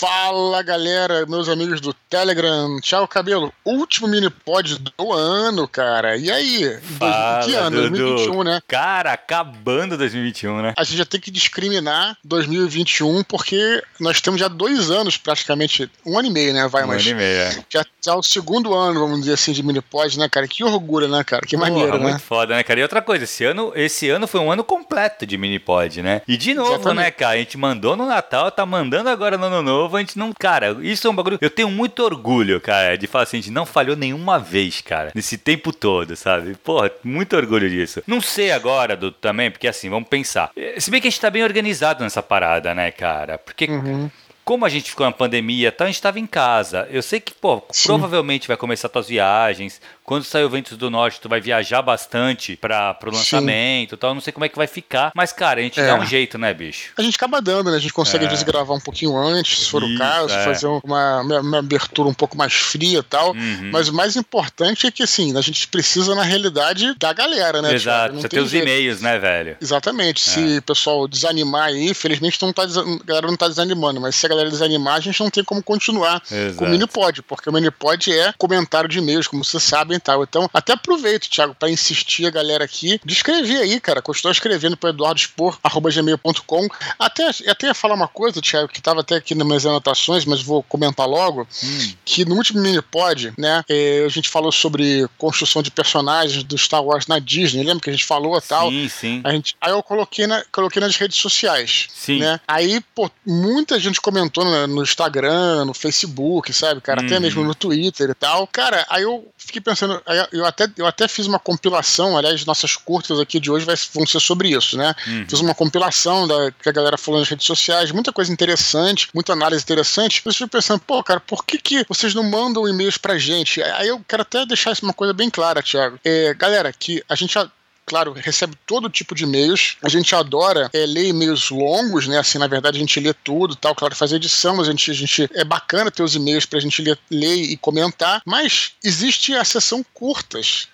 Fala galera, meus amigos do Telegram, tchau cabelo, último mini pod do ano, cara. E aí? Fala, que ano? Dudu. 2021, né? Cara, acabando 2021, né? A gente já tem que discriminar 2021 porque nós temos já dois anos praticamente, um ano e meio, né? Vai, Um mas ano e meio, é. já tá o segundo ano, vamos dizer assim, de mini pod, né, cara? Que orgulho, né, cara? Que maneiro, Porra, né? muito foda, né, cara? E outra coisa, esse ano, esse ano foi um ano completo de Minipod, né? E de novo, Exatamente. né, cara? A gente mandou no Natal, tá mandando agora no Ano Novo, a gente não. Cara, isso é um bagulho. Eu tenho muito orgulho, cara, de falar assim, a gente não falhou nenhuma vez, cara, nesse tempo todo, sabe? Porra, muito orgulho disso. Não sei agora, Dudu, também, porque assim, vamos pensar. Se bem que a gente tá bem organizado nessa parada, né, cara? Porque. Uhum. Como a gente ficou na pandemia e tal, a gente estava em casa. Eu sei que, pô, Sim. provavelmente vai começar tuas viagens. Quando sair o Ventos do Norte, tu vai viajar bastante para pro lançamento e tal. Não sei como é que vai ficar. Mas, cara, a gente É. dá um jeito, né, bicho? A gente acaba dando, né? A gente consegue É. às vezes gravar um pouquinho antes, se for o Isso, caso, é. fazer uma, uma, uma abertura um pouco mais fria e tal. Uhum. Mas o mais importante é que, assim, a gente precisa, na realidade, da galera, né? Exato, você tem os e-mails, né, velho? Exatamente. Se o pessoal desanimar aí, felizmente não tá, a galera não tá desanimando, mas se a galera desanimar, a gente não tem como continuar Exato. com o Minipod, porque o Minipod é comentário de e-mails, como vocês sabem tal. Então, até aproveito, Thiago, para insistir a galera aqui de escrever aí, cara. Continua escrevendo para eduardospor.gmail.com. Até, até ia falar uma coisa, Thiago, que tava até aqui nas minhas anotações, mas vou comentar logo Hum, que no último Minipod, né, eh, a gente falou sobre construção de personagens do Star Wars na Disney, lembra que a gente falou e tal? sim, sim. A gente, aí eu coloquei, na, coloquei nas redes sociais. Sim. Né? Aí, pô, muita gente comentou no, no Instagram, no Facebook, sabe, cara? Até Uhum. mesmo no Twitter e tal. Cara, aí eu fiquei pensando, eu até, eu até fiz uma compilação, aliás, nossas curtas aqui de hoje vai, vão ser sobre isso, né? Uhum. Fiz uma compilação da, que a galera falou nas redes sociais, muita coisa interessante, muita análise interessante. Eu fiquei pensando, pô, cara, por que, que vocês não mandam e-mails pra gente? Aí eu quero até deixar isso uma coisa bem clara, Thiago. É, galera, que a gente já claro, recebe todo tipo de e-mails. A gente adora é, ler e-mails longos, né? Assim, na verdade, a gente lê tudo tal. Claro, fazer edição, mas a gente, a gente é bacana ter os e-mails pra gente ler, ler e comentar. Mas existe a sessão curtas.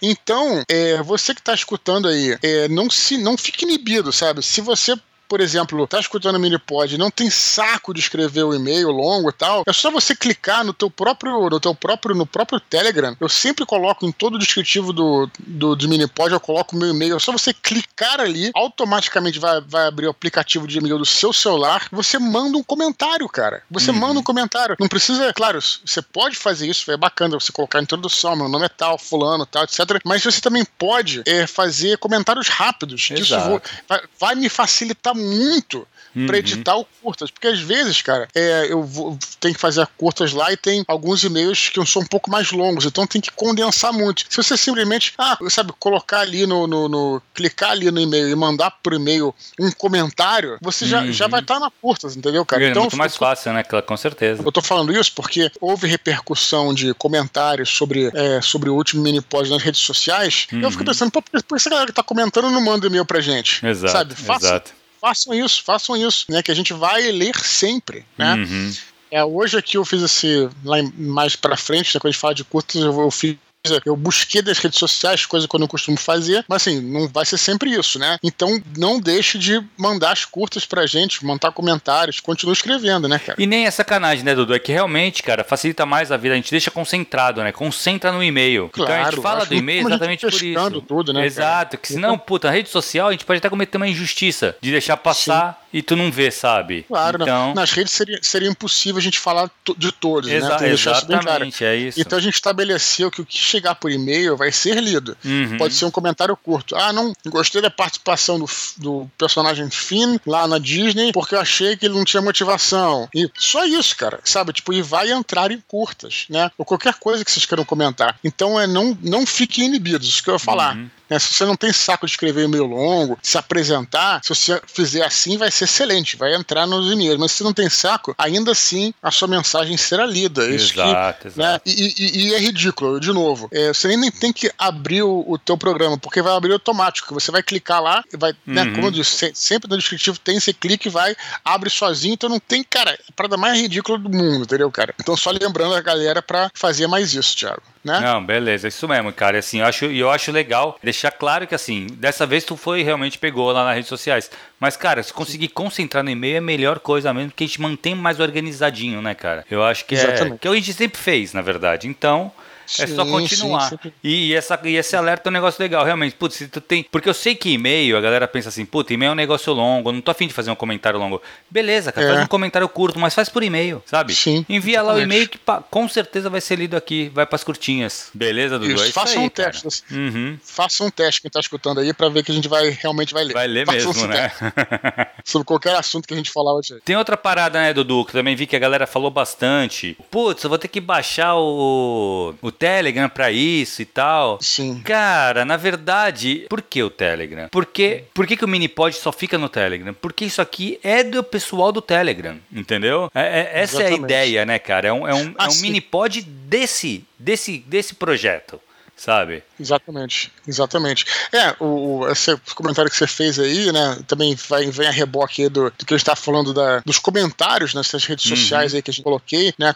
Então, é, você que está escutando aí, é, não se não fique inibido, sabe? Se você por exemplo, tá escutando o Minipod e não tem saco de escrever o e-mail longo e tal, é só você clicar no teu próprio, no teu próprio, no próprio Telegram. Eu sempre coloco em todo o descritivo do, do, do Minipod, eu coloco o meu e-mail. É só você clicar ali, automaticamente vai, vai abrir o aplicativo de e-mail do seu celular. Você manda um comentário, cara. Você Uhum. manda um comentário. Não precisa, claro, você pode fazer isso, é bacana você colocar a introdução, meu nome é tal, fulano, tal, etc. Mas você também pode é, fazer comentários rápidos. Isso Exato. vou- vai, vai me facilitar muito Uhum. pra editar o curtas. Porque às vezes, cara, é, eu vou, tenho que fazer curtas lá e tem alguns e-mails que são um pouco mais longos, então tem que condensar muito. Se você simplesmente, ah, sabe, colocar ali no, no- no- clicar ali no e-mail e mandar por e-mail um comentário, você já, Uhum. já vai estar na curtas, entendeu, cara? é muito eu- mais fácil, né? Com certeza. eu tô falando isso porque houve repercussão de comentários sobre, é, sobre o último mini pod nas redes sociais. E eu fico Uhum. pensando, pô, por que- essa galera que tá comentando não manda e-mail pra gente? Exato, Sabe? Façam, exato. Façam isso, façam isso, né? Que a gente vai ler sempre, né? Uhum. É, hoje aqui eu fiz esse, lá mais pra frente, né, quando a gente fala de curtas, eu, eu fiz. Eu busquei das redes sociais, coisa que eu não costumo fazer, mas assim, não vai ser sempre isso, né? Então não deixe de mandar as curtas pra gente, mandar comentários, continue escrevendo, né, cara? E nem é sacanagem, né, Dudu? É que realmente, cara, facilita mais a vida. A gente deixa concentrado, né? Concentra no e-mail. então a gente Claro, fala do e-mail exatamente por pescando isso. tudo, né, cara? Exato. Que senão, puta, na rede social a gente pode até cometer uma injustiça de deixar passar e tu não vê, sabe? Claro, não. então, nas redes seria, seria impossível a gente falar de todos, né? exa- Tem isso claro. exatamente, é isso. Então a gente estabeleceu que o que chegar por e-mail vai ser lido. Uhum. Pode ser um comentário curto. Ah, não gostei da participação do, do personagem Finn lá na Disney porque eu achei que ele não tinha motivação. E só isso, cara, sabe? Tipo, e vai entrar em curtas, né? Ou qualquer coisa que vocês queiram comentar. Então é não, não fiquem inibidos, isso que eu ia falar. Uhum. Né? Se você não tem saco de escrever e-mail longo, se apresentar, se você fizer assim, vai ser excelente, vai entrar nos e-mails. Mas se você não tem saco, ainda assim a sua mensagem será lida. Isso que Exato, né? exato. E, e- e é ridículo, de novo. É, você nem, tem que abrir o, o teu programa, porque vai abrir automático. Você vai clicar lá, e vai, né, Uhum. como eu disse, se- sempre no descritivo tem, você clica e vai, abre sozinho, então não tem, cara, é a parada mais ridícula do mundo, entendeu, cara? Então só lembrando a galera pra fazer mais isso, Thiago. Né? Não, beleza, isso mesmo, cara. Assim, eu acho, eu acho legal deixar claro que, assim, dessa vez tu foi realmente pegou lá nas redes sociais. Mas, cara, se conseguir concentrar no e-mail é a melhor coisa mesmo, porque a gente mantém mais organizadinho, né, cara? Eu acho que Exatamente. é. Que a gente sempre fez, na verdade. Então. É só continuar. Sim, e, essa, e esse alerta é um negócio legal, realmente. Putz, se tu tem. Porque eu sei que e-mail, a galera pensa assim, puta, e-mail é um negócio longo, não tô afim de fazer um comentário longo. Beleza, cara, é. faz um comentário curto, mas faz por e-mail, sabe? Sim. Envia lá o e-mail que com certeza vai ser lido aqui, vai pras curtinhas. Beleza, Dudu? Isso, é faça um cara. teste. Uhum. Faça um teste quem tá escutando aí pra ver que a gente vai realmente vai ler. Vai ler faça mesmo, um né? Sobre qualquer assunto que a gente falar hoje. Tem outra parada, né, Dudu, que também vi que a galera falou bastante. Putz, eu vou ter que baixar o, o Telegram pra isso e tal. Sim. Cara, na verdade, por que o Telegram? Porque, por que, que o Minipod só fica no Telegram? Porque isso aqui é do pessoal do Telegram, entendeu? É, é, essa Exatamente. é a ideia, né, cara? É um, é um, ah, é um Minipod desse, desse, desse projeto sabe? Exatamente, exatamente. É, o, esse comentário que você fez aí, né, também vai, vem a reboque do, do que a gente tá falando da, dos comentários nessas redes uhum. sociais aí que a gente coloquei, né,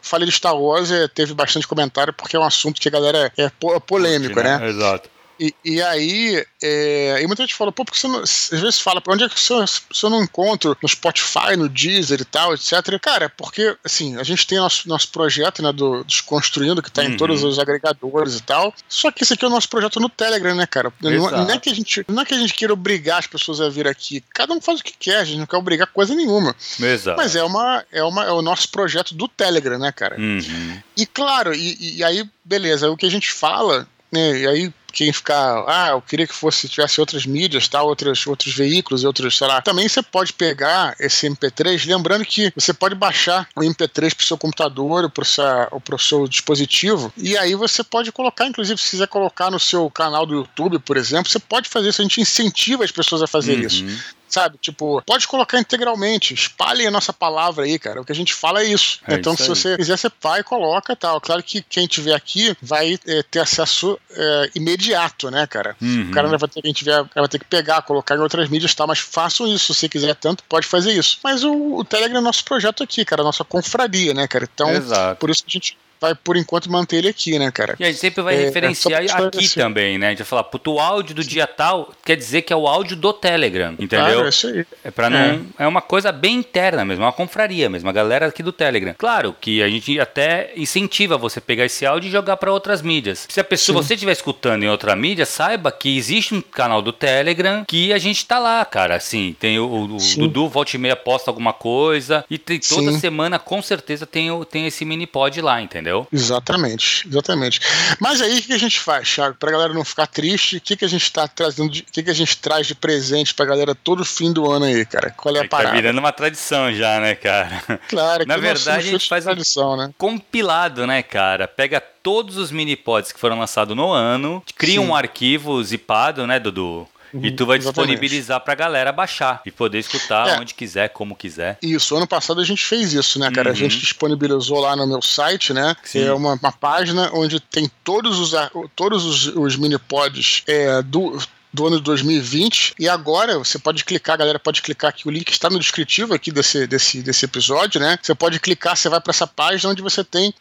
falei de Star Wars, é, teve bastante comentário porque é um assunto que a galera é, é polêmico, né? né? Exato. E, e aí, é, e muita gente fala, pô, porque você não, às vezes fala, onde é que você, você não encontra no Spotify, no Deezer e tal, etc. Cara, porque, assim, a gente tem nosso, nosso projeto, né, do Desconstruindo, que tá uhum. em todos os agregadores e tal. Só que esse aqui é o nosso projeto no Telegram, né, cara? Não, não, é que a gente, não é que a gente queira obrigar as pessoas a vir aqui. Cada um faz o que quer, a gente não quer obrigar coisa nenhuma. Exato. Mas é, uma, é, uma, é o nosso projeto do Telegram, né, cara? Uhum. E claro, e, e aí, beleza, o que a gente fala né, e aí quem ficar, ah, eu queria que fosse tivesse outras mídias, tal, outros, outros veículos, outros, sei lá. Também você pode pegar esse MP3, lembrando que você pode baixar o MP3 para o seu computador ou para o seu dispositivo, e aí você pode colocar, inclusive, se quiser colocar no seu canal do YouTube, por exemplo, você pode fazer isso, a gente incentiva as pessoas a fazer uhum. isso sabe? Tipo, pode colocar integralmente, espalhe a nossa palavra aí, cara. O que a gente fala é isso. É então, isso se você quiser, você vai e coloca tal. Claro que quem tiver aqui vai é, ter acesso é, imediato, né, cara? Uhum. O cara vai ter, quem tiver, vai ter que pegar, colocar em outras mídias e tal, mas façam isso. Se você quiser tanto, pode fazer isso. Mas o, o Telegram é nosso projeto aqui, cara, nossa confraria, né, cara? Então, Exato. por isso que a gente vai, por enquanto, manter ele aqui, né, cara? E a gente sempre vai é, referenciar é aqui também, né? A gente vai falar, puto, o áudio do Sim. dia tal quer dizer que é o áudio do Telegram, entendeu? Claro, é isso aí. É pra não. É. é uma coisa bem interna mesmo, é uma confraria mesmo, a galera aqui do Telegram. Claro que a gente até incentiva você pegar esse áudio e jogar para outras mídias. Se a pessoa, você estiver escutando em outra mídia, saiba que existe um canal do Telegram que a gente tá lá, cara. Assim, tem o, o Dudu, volta e meia, posta alguma coisa. E tem, toda Sim. semana, com certeza, tem, tem esse mini pod lá, entendeu? Exatamente. Exatamente, exatamente. Mas aí o que a gente faz, Thiago? Pra galera não ficar triste, o que, que a gente tá trazendo, o que, que a gente traz de presente pra galera todo fim do ano aí, cara? Qual é a é parada? Tá virando uma tradição já, né, cara? Claro, Na verdade, a gente faz tradição, né? compilado, né, cara? Pega todos os mini pods que foram lançados no ano, cria Sim. um arquivo zipado, né, Dudu? Uhum, e tu vai disponibilizar pra galera baixar e poder escutar é. onde quiser, como quiser. Isso, ano passado a gente fez isso, né, cara? Uhum. A gente disponibilizou lá no meu site, né? Sim. É uma, uma página onde tem todos os, todos os, os mini pods é, do do ano de 2020. E agora você pode clicar, galera pode clicar aqui, o link está no descritivo aqui desse, desse, desse episódio, né? Você pode clicar, você vai para essa página onde você tem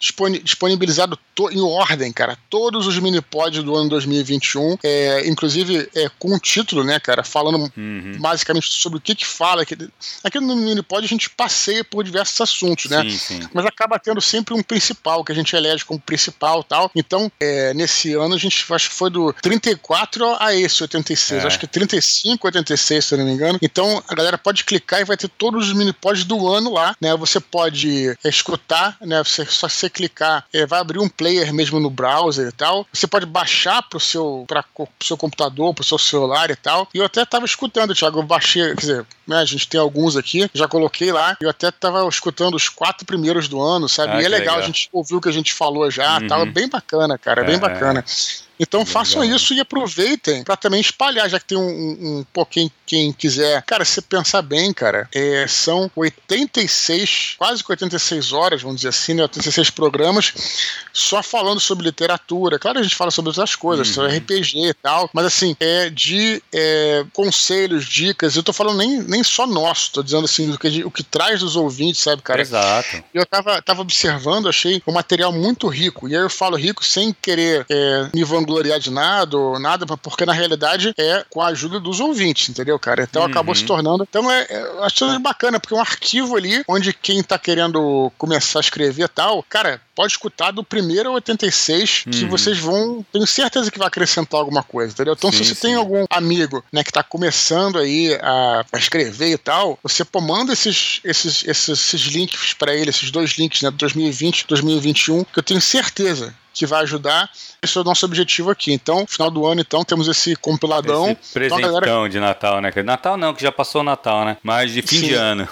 disponibilizado em ordem, cara, todos os mini pods do ano 2021, é, inclusive é, com um título, né, cara, falando uhum. basicamente sobre o que que fala. Aqui, aqui no mini pod a gente passeia por diversos assuntos, né? Sim, sim. Mas acaba tendo sempre um principal, que a gente elege como principal tal. Então, é, nesse ano a gente acho que foi do 34 a esse, 80 86. É. Acho que 35, 86, se eu não me engano. Então a galera pode clicar e vai ter todos os mini pods do ano lá, né? Você pode é, escutar, né? Você, só você clicar, é, vai abrir um player mesmo no browser e tal. Você pode baixar pro seu, pra, pro seu computador, pro seu celular e tal. E eu até tava escutando, Thiago, eu baixei, quer dizer, né, a gente tem alguns aqui, já coloquei lá. Eu até tava escutando os quatro primeiros do ano, sabe? Ah, e é legal, legal, a gente ouviu o que a gente falou já, uhum. tava bem bacana, cara, é, bem bacana. Então façam isso e aproveitem para também espalhar, já que tem um, um, um pouquinho quem quiser. Cara, se pensar bem, cara, é, são 86, quase 86 horas, vamos dizer assim, né? 86 programas só falando sobre literatura. Claro, a gente fala sobre outras coisas, uhum. sobre RPG e tal, mas assim, é de é, conselhos, dicas. Eu tô falando nem, nem só nosso, tô dizendo assim, o que, o que traz dos ouvintes, sabe, cara? Exato. Eu tava, tava observando, achei um material muito rico. E aí eu falo rico sem querer é, me vangloriar de nada ou nada, porque na realidade é com a ajuda dos ouvintes, entendeu, cara? Então uhum. acabou se tornando. Então é, é, acho bacana, porque é um arquivo ali onde quem tá querendo começar a escrever e tal, cara, pode escutar do primeiro ao 86, uhum. que vocês vão. Tenho certeza que vai acrescentar alguma coisa, entendeu? Então, sim, se você sim. tem algum amigo né, que tá começando aí a, a escrever e tal, você pô, manda esses, esses, esses, esses links para ele, esses dois links, né, 2020 2021, que eu tenho certeza que vai ajudar. Esse é o nosso objetivo aqui. Então, final do ano, então, temos esse compiladão. Esse presentão então, galera... de Natal, né? Natal não, que já passou o Natal, né? Mas de fim Sim. de ano.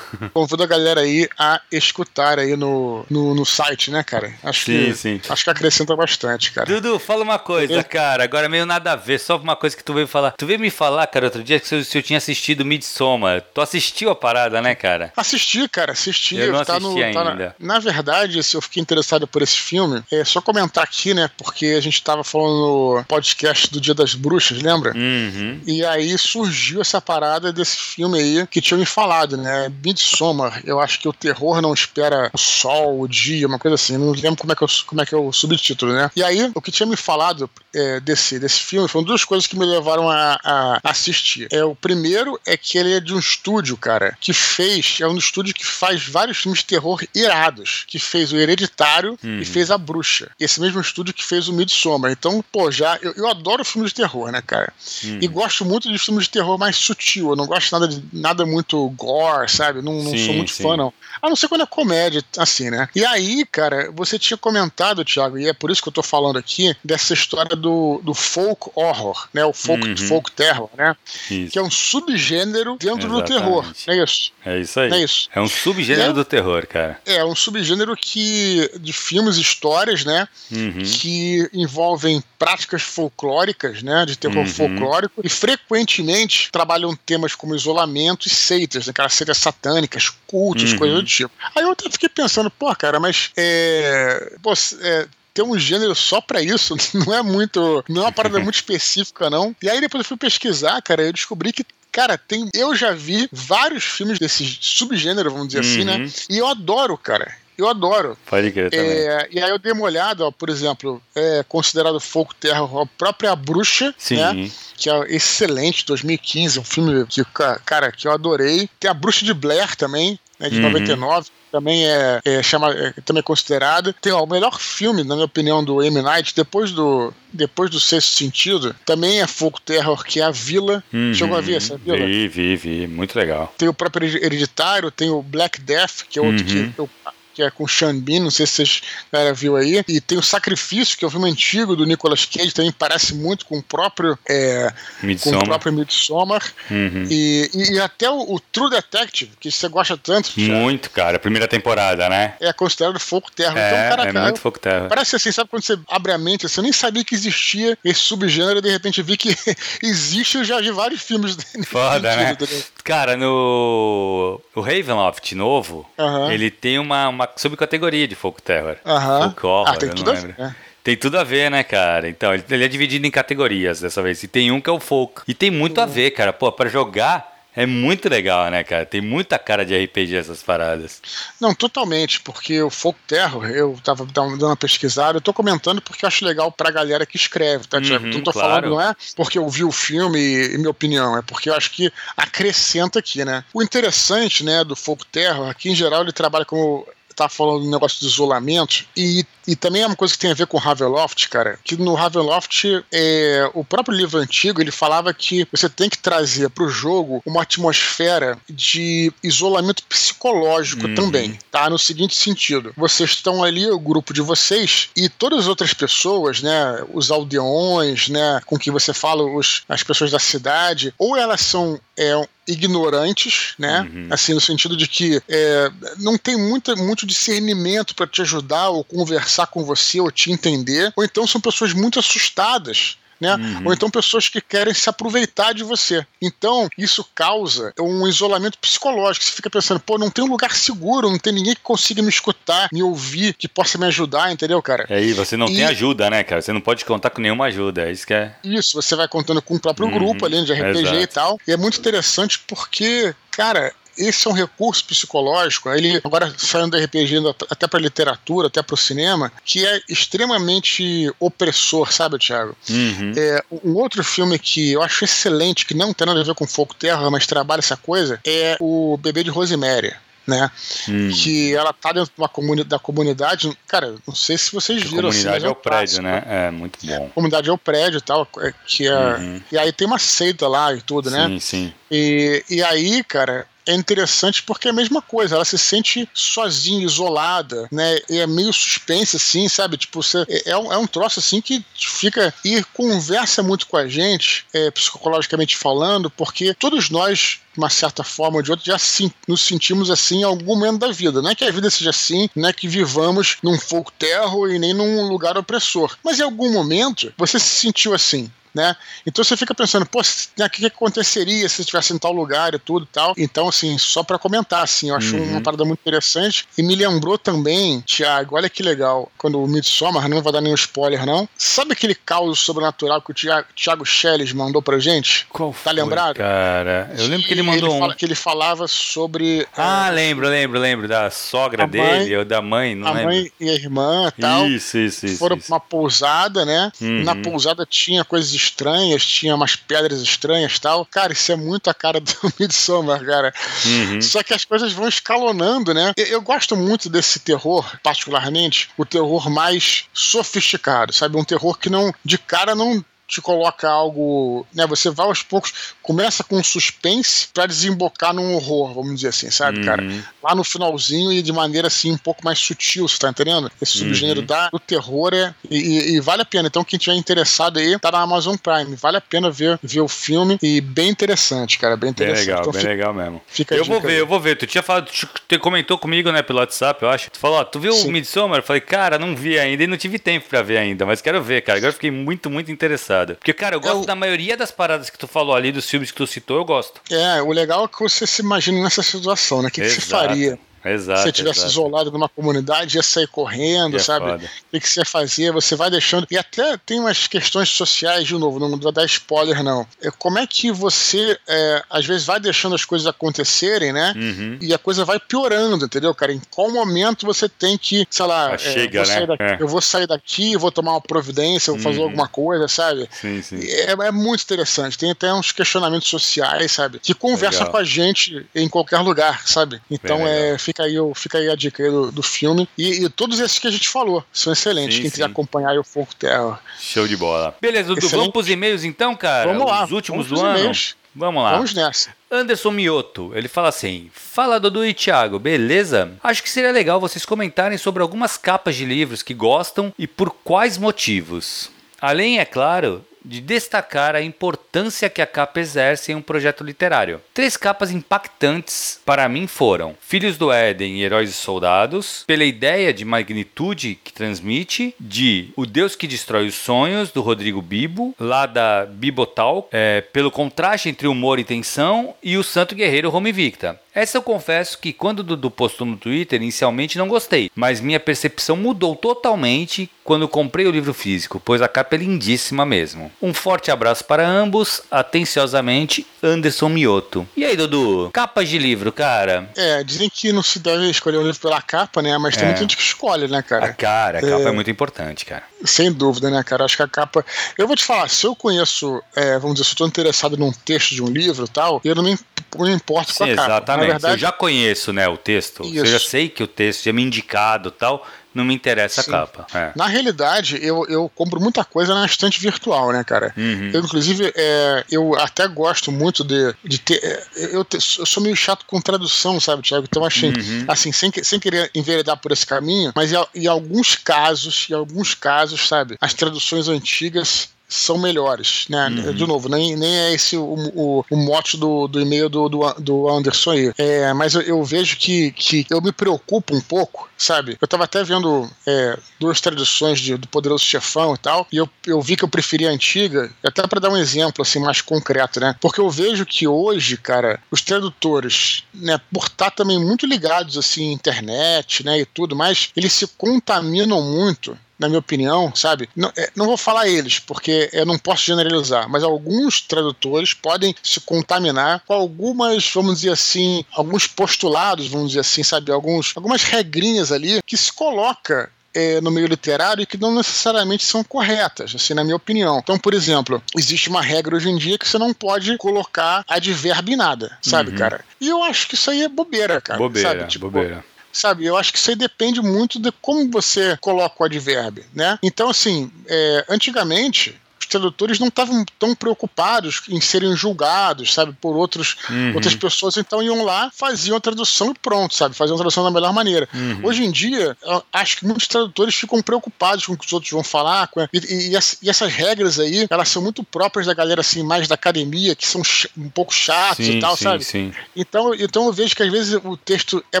Convido a galera aí a escutar aí no, no, no site, né, cara? Acho sim, que, sim. Acho que acrescenta bastante, cara. Dudu, fala uma coisa, cara. Agora meio nada a ver, só uma coisa que tu veio falar. Tu veio me falar, cara, outro dia que se eu, se eu tinha assistido Midsommar. Tu assistiu a parada, né, cara? Assisti, cara, assisti. Eu não tá assisti no, tá ainda. Na, na, verdade, se eu fiquei interessado por esse filme, é só comentar aqui, né, porque a gente tava falando no podcast do Dia das Bruxas, lembra? Uhum. E aí surgiu essa parada desse filme aí que tinha me falado, né? Midsommar, eu acho que o terror não espera o sol, o dia, uma coisa assim. Não lembro como é que, eu, como é, que é o subtítulo, né? E aí, o que tinha me falado é, desse, desse filme foram duas coisas que me levaram a, a, assistir. É, o primeiro é que ele é de um estúdio, cara, que fez, é um estúdio que faz vários filmes de terror irados, que fez o Hereditário uhum. e fez a Bruxa. Esse mesmo estúdio que fez o Midsommar. Então, pô, já, eu, eu adoro filmes de terror, né, cara? Uhum. E gosto muito de filmes de terror mais sutil. Eu não gosto nada de nada muito gore, sabe? Não, não sim, sou muito sim. fã, não. A não ser quando é comédia, assim, né? E aí, cara, você tinha comentado, Thiago, e é por isso que eu tô falando aqui, dessa história do, do folk horror, né? O folk, uhum. folk terror, né? Isso. Que é um subgênero dentro Exatamente. do terror. Não é isso? É isso aí. É isso. É um subgênero é, do terror, cara. É, um subgênero que. de filmes, histórias, né? Uhum. Que envolvem práticas folclóricas, né? De terror uhum. folclórico. E frequentemente trabalham temas como isolamento e seitas, né? Aquelas seitas satânicas, cultos, uhum. coisas do tipo. Aí eu até fiquei pensando, pô, cara, mas é, pô, é, ter um gênero só para isso não é muito. Não é uma parada muito específica, não. E aí depois eu fui pesquisar, cara, eu descobri que Cara, tem, eu já vi vários filmes desse subgênero, vamos dizer uhum. assim, né? Uhum. E eu adoro, cara. Eu adoro. Pode crer também. É, e aí eu dei uma olhada, ó, por exemplo, é considerado folk terror a própria Bruxa, Sim. né? Que é excelente, 2015, um filme que, cara, que eu adorei. Tem a Bruxa de Blair também, né, de uhum. 99 também é, é, chama, é também é considerado. Tem ó, o melhor filme, na minha opinião, do M. Night, depois do, depois do Sexto Sentido, também é folk terror, que é a Vila. Uhum, Chegou a ver essa Vila? Vi, vi, vi. Muito legal. Tem o próprio Hereditário, tem o Black Death, que é outro uhum. que eu que é com Sean Bean, não sei se vocês galera viu aí. E tem o Sacrifício, que é um filme antigo do Nicolas Cage, também parece muito com o próprio é, com o próprio Midsommar. Uhum. E, e, até o, o, True Detective, que você gosta tanto. Muito, cara. Primeira temporada, né? É considerado folk terror. É, então, cara, é cara, muito folk terror. Parece assim, sabe quando você abre a mente, assim, eu nem sabia que existia esse subgênero e de repente vi que existe, eu já vi vários filmes. Foda, sentido, né? Cara, no o Ravenloft novo, uhum. ele tem uma, uma subcategoria de folk terror. Uhum. Folk horror, ah, tem tudo a ver. É. Tem tudo a ver, né, cara? Então, ele, ele, é dividido em categorias dessa vez. E tem um que é o folk. E tem muito uhum. a ver, cara. Pô, pra jogar é muito legal, né, cara? Tem muita cara de RPG essas paradas. Não, totalmente, porque o Folk Terror, eu tava dando uma pesquisada, eu tô comentando porque eu acho legal pra galera que escreve, tá, Tiago? Uhum, não tô claro. falando, não é porque eu vi o filme e, e, minha opinião, é porque eu acho que acrescenta aqui, né? O interessante, né, do Folk Terror, aqui em geral ele trabalha como tá falando do negócio de isolamento, e, e também é uma coisa que tem a ver com Ravenloft, cara, que no Ravenloft, é, o próprio livro antigo, ele falava que você tem que trazer para o jogo uma atmosfera de isolamento psicológico uhum. também, tá? No seguinte sentido, vocês estão ali, o grupo de vocês, e todas as outras pessoas, né, os aldeões, né, com que você fala, os, as pessoas da cidade, ou elas são é, ignorantes, né? Uhum. Assim, no sentido de que é, não tem muita, muito discernimento para te ajudar ou conversar com você ou te entender, ou então são pessoas muito assustadas né? Uhum. Ou então pessoas que querem se aproveitar de você. Então, isso causa um isolamento psicológico. Você fica pensando, pô, não tem um lugar seguro, não tem ninguém que consiga me escutar, me ouvir, que possa me ajudar, entendeu, cara? É, e você não e... tem ajuda, né, cara? Você não pode contar com nenhuma ajuda, é isso que é. Isso, você vai contando com o próprio uhum. grupo ali de RPG Exato. e tal. E é muito interessante porque, cara, esse é um recurso psicológico, ele agora saindo do RPG até para literatura, até para o cinema, que é extremamente opressor, sabe, Thiago? Uhum. É, um outro filme que eu acho excelente, que não tem nada a ver com Foco Terra, mas trabalha essa coisa, é o Bebê de Rosemary né? Hum. Que ela tá dentro de uma comuni da comunidade. Cara, não sei se vocês viram. A assim, comunidade assim, é, o prédio, né? É, muito bom. Comunidade é o prédio e tal. É, que é, uhum. E aí tem uma seita lá e tudo, sim, né? Sim, sim. E, e aí, cara, é interessante porque é a mesma coisa, ela se sente sozinha, isolada, né? E é meio suspense, assim, sabe? Tipo, você, é, é, um, é um troço assim que fica e conversa muito com a gente, é, psicologicamente falando, porque todos nós de uma certa forma ou de outra, já sim, nos sentimos assim em algum momento da vida. Não é que a vida seja assim, não é que vivamos num fogo terro e nem num lugar opressor. Mas em algum momento você se sentiu assim né? Então você fica pensando, pô, né, o que, que aconteceria se estivesse em tal lugar e tudo e tal. Então, assim, só para comentar, assim, eu acho uhum. uma parada muito interessante. E me lembrou também, Tiago, olha que legal, quando o Midsommar, não vou dar nenhum spoiler, não. Sabe aquele caos sobrenatural que o Tiago Schelles mandou pra gente? Qual tá foi, tá lembrado? Cara, eu lembro que ele mandou ele um. Fala, que ele falava sobre. Ah, é, lembro, lembro, lembro. Da sogra dele, mãe, ou da mãe, não a lembro. A mãe e a irmã e tal. Isso, isso, isso. Foram isso. pra uma pousada, né? Uhum. Na pousada tinha coisas estranhas, tinha umas pedras estranhas tal. Cara, isso é muito a cara do Midsommar, cara. Uhum. Só que as coisas vão escalonando, né? Eu, eu, gosto muito desse terror, particularmente, o terror mais sofisticado, sabe? Um terror que não, de cara, não te coloca algo, né? Você vai aos poucos, começa com um suspense para desembocar num horror, vamos dizer assim, sabe, uhum. cara? Lá no finalzinho e de maneira assim um pouco mais sutil, você tá entendendo? Esse subgênero uhum. da, do terror é e, e, vale a pena. Então quem tiver interessado aí, tá na Amazon Prime, vale a pena ver, ver o filme e bem interessante, cara, bem interessante. Bem legal, então, bem fica, legal mesmo. Eu vou ver, aí. eu vou ver. Tu tinha falado, tu comentou comigo, né, pelo WhatsApp, eu acho. Tu falou, ó, tu viu Sim. o Midsommar? Eu falei, cara, não vi ainda e não tive tempo para ver ainda, mas quero ver, cara. Agora fiquei muito, muito interessado. Porque cara, eu gosto eu... da maioria das paradas que tu falou ali, dos filmes que tu citou, eu gosto. É, o legal é que você se imagina nessa situação, né? O que, que você faria? Exato. Se você tivesse isolado numa comunidade, ia sair correndo, é sabe? O que, você ia fazer? Você vai deixando. E até tem umas questões sociais, de novo, não vou dar spoiler, não. É, como é que você, é, às vezes, vai deixando as coisas acontecerem, né? Uhum. E a coisa vai piorando, entendeu, cara? Em qual momento você tem que, sei lá, ah, é, chega, né? Daqui, é. eu vou sair daqui, vou tomar uma providência, vou uhum. fazer alguma coisa, sabe? Sim, sim. É, muito interessante. Tem até uns questionamentos sociais, sabe? Que conversam Legal. com a gente em qualquer lugar, sabe? Então, é, fica aí, fica aí a dica aí do, do filme. E, e, todos esses que a gente falou são excelentes. Sim, Quem sim. quiser acompanhar aí o Fogo Terra. Show de bola. Beleza, Dudu, vamos pros e-mails então, cara? Vamos lá. Os últimos do ano. Vamos lá. Vamos nessa. Anderson Mioto, ele fala assim: Fala Dudu e Thiago, beleza? Acho que seria legal vocês comentarem sobre algumas capas de livros que gostam e por quais motivos. Além, é claro, de destacar a importância que a capa exerce em um projeto literário. Três capas impactantes para mim foram Filhos do Éden e Heróis e Soldados, pela ideia de magnitude que transmite, de O Deus que Destrói os Sonhos, do Rodrigo Bibo, lá da Bibotal, é, pelo contraste entre humor e tensão, e O Santo Guerreiro Home Victa. Essa eu confesso que quando o Dudu postou no Twitter, inicialmente não gostei, mas minha percepção mudou totalmente quando comprei o livro físico, pois a capa é lindíssima mesmo. Um forte abraço para ambos, atenciosamente, Anderson Mioto. E aí, Dudu? Capas de livro, cara? É, dizem que não se deve escolher um livro pela capa, né? Mas tem é. muita gente que escolhe, né, cara? A cara, a capa é... é muito importante, cara. Sem dúvida, né, cara? Acho que a capa. Eu vou te falar, se eu conheço, é, vamos dizer, se eu tô interessado num texto de um livro e tal, eu não me, não me importo Sim, com a exatamente. capa. Exatamente. Verdade... Eu já conheço, né, o texto. Isso. Eu já sei que o texto é me indicado e tal não me interessa Sim. a capa. É. Na realidade, eu, eu compro muita coisa na estante virtual, né, cara? Uhum. Eu, inclusive, é, eu até gosto muito de, de ter. É, eu, te, eu sou meio chato com tradução, sabe, Thiago? Então, achei, uhum. assim, sem, sem querer enveredar por esse caminho, mas em, em alguns casos, em alguns casos, sabe, as traduções antigas são melhores, né? Uhum. De novo, nem, nem é esse o, o, o mote do, do e-mail do, do, do Anderson aí. É, mas eu, eu, vejo que, que eu me preocupo um pouco, sabe? Eu tava até vendo é, duas traduções de, do Poderoso Chefão e tal, e eu, eu vi que eu preferia a antiga, até para dar um exemplo assim mais concreto, né? Porque eu vejo que hoje, cara, os tradutores, né, por estar tá também muito ligados assim, internet, né, e tudo mais, eles se contaminam muito na minha opinião, sabe? Não, é, não, vou falar eles, porque eu não posso generalizar, mas alguns tradutores podem se contaminar com algumas, vamos dizer assim, alguns postulados, vamos dizer assim, sabe? Alguns, algumas regrinhas ali que se coloca é, no meio literário e que não necessariamente são corretas, assim, na minha opinião. Então, por exemplo, existe uma regra hoje em dia que você não pode colocar advérbio em nada, sabe, uhum. cara? E eu acho que isso aí é bobeira, cara. Bobeira, sabe? Tipo, bobeira sabe? Eu acho que isso aí depende muito de como você coloca o advérbio, né? Então, assim, é, antigamente os tradutores não estavam tão preocupados em serem julgados, sabe, por outros, uhum. outras pessoas, então iam lá, faziam a tradução e pronto, sabe, faziam a tradução da melhor maneira. Uhum. Hoje em dia, acho que muitos tradutores ficam preocupados com o que os outros vão falar, com, e, e, e, essas regras aí, elas são muito próprias da galera, assim, mais da academia, que são um pouco chatos sim, e tal, sim, sabe? Sim. Então, então eu vejo que às vezes o texto é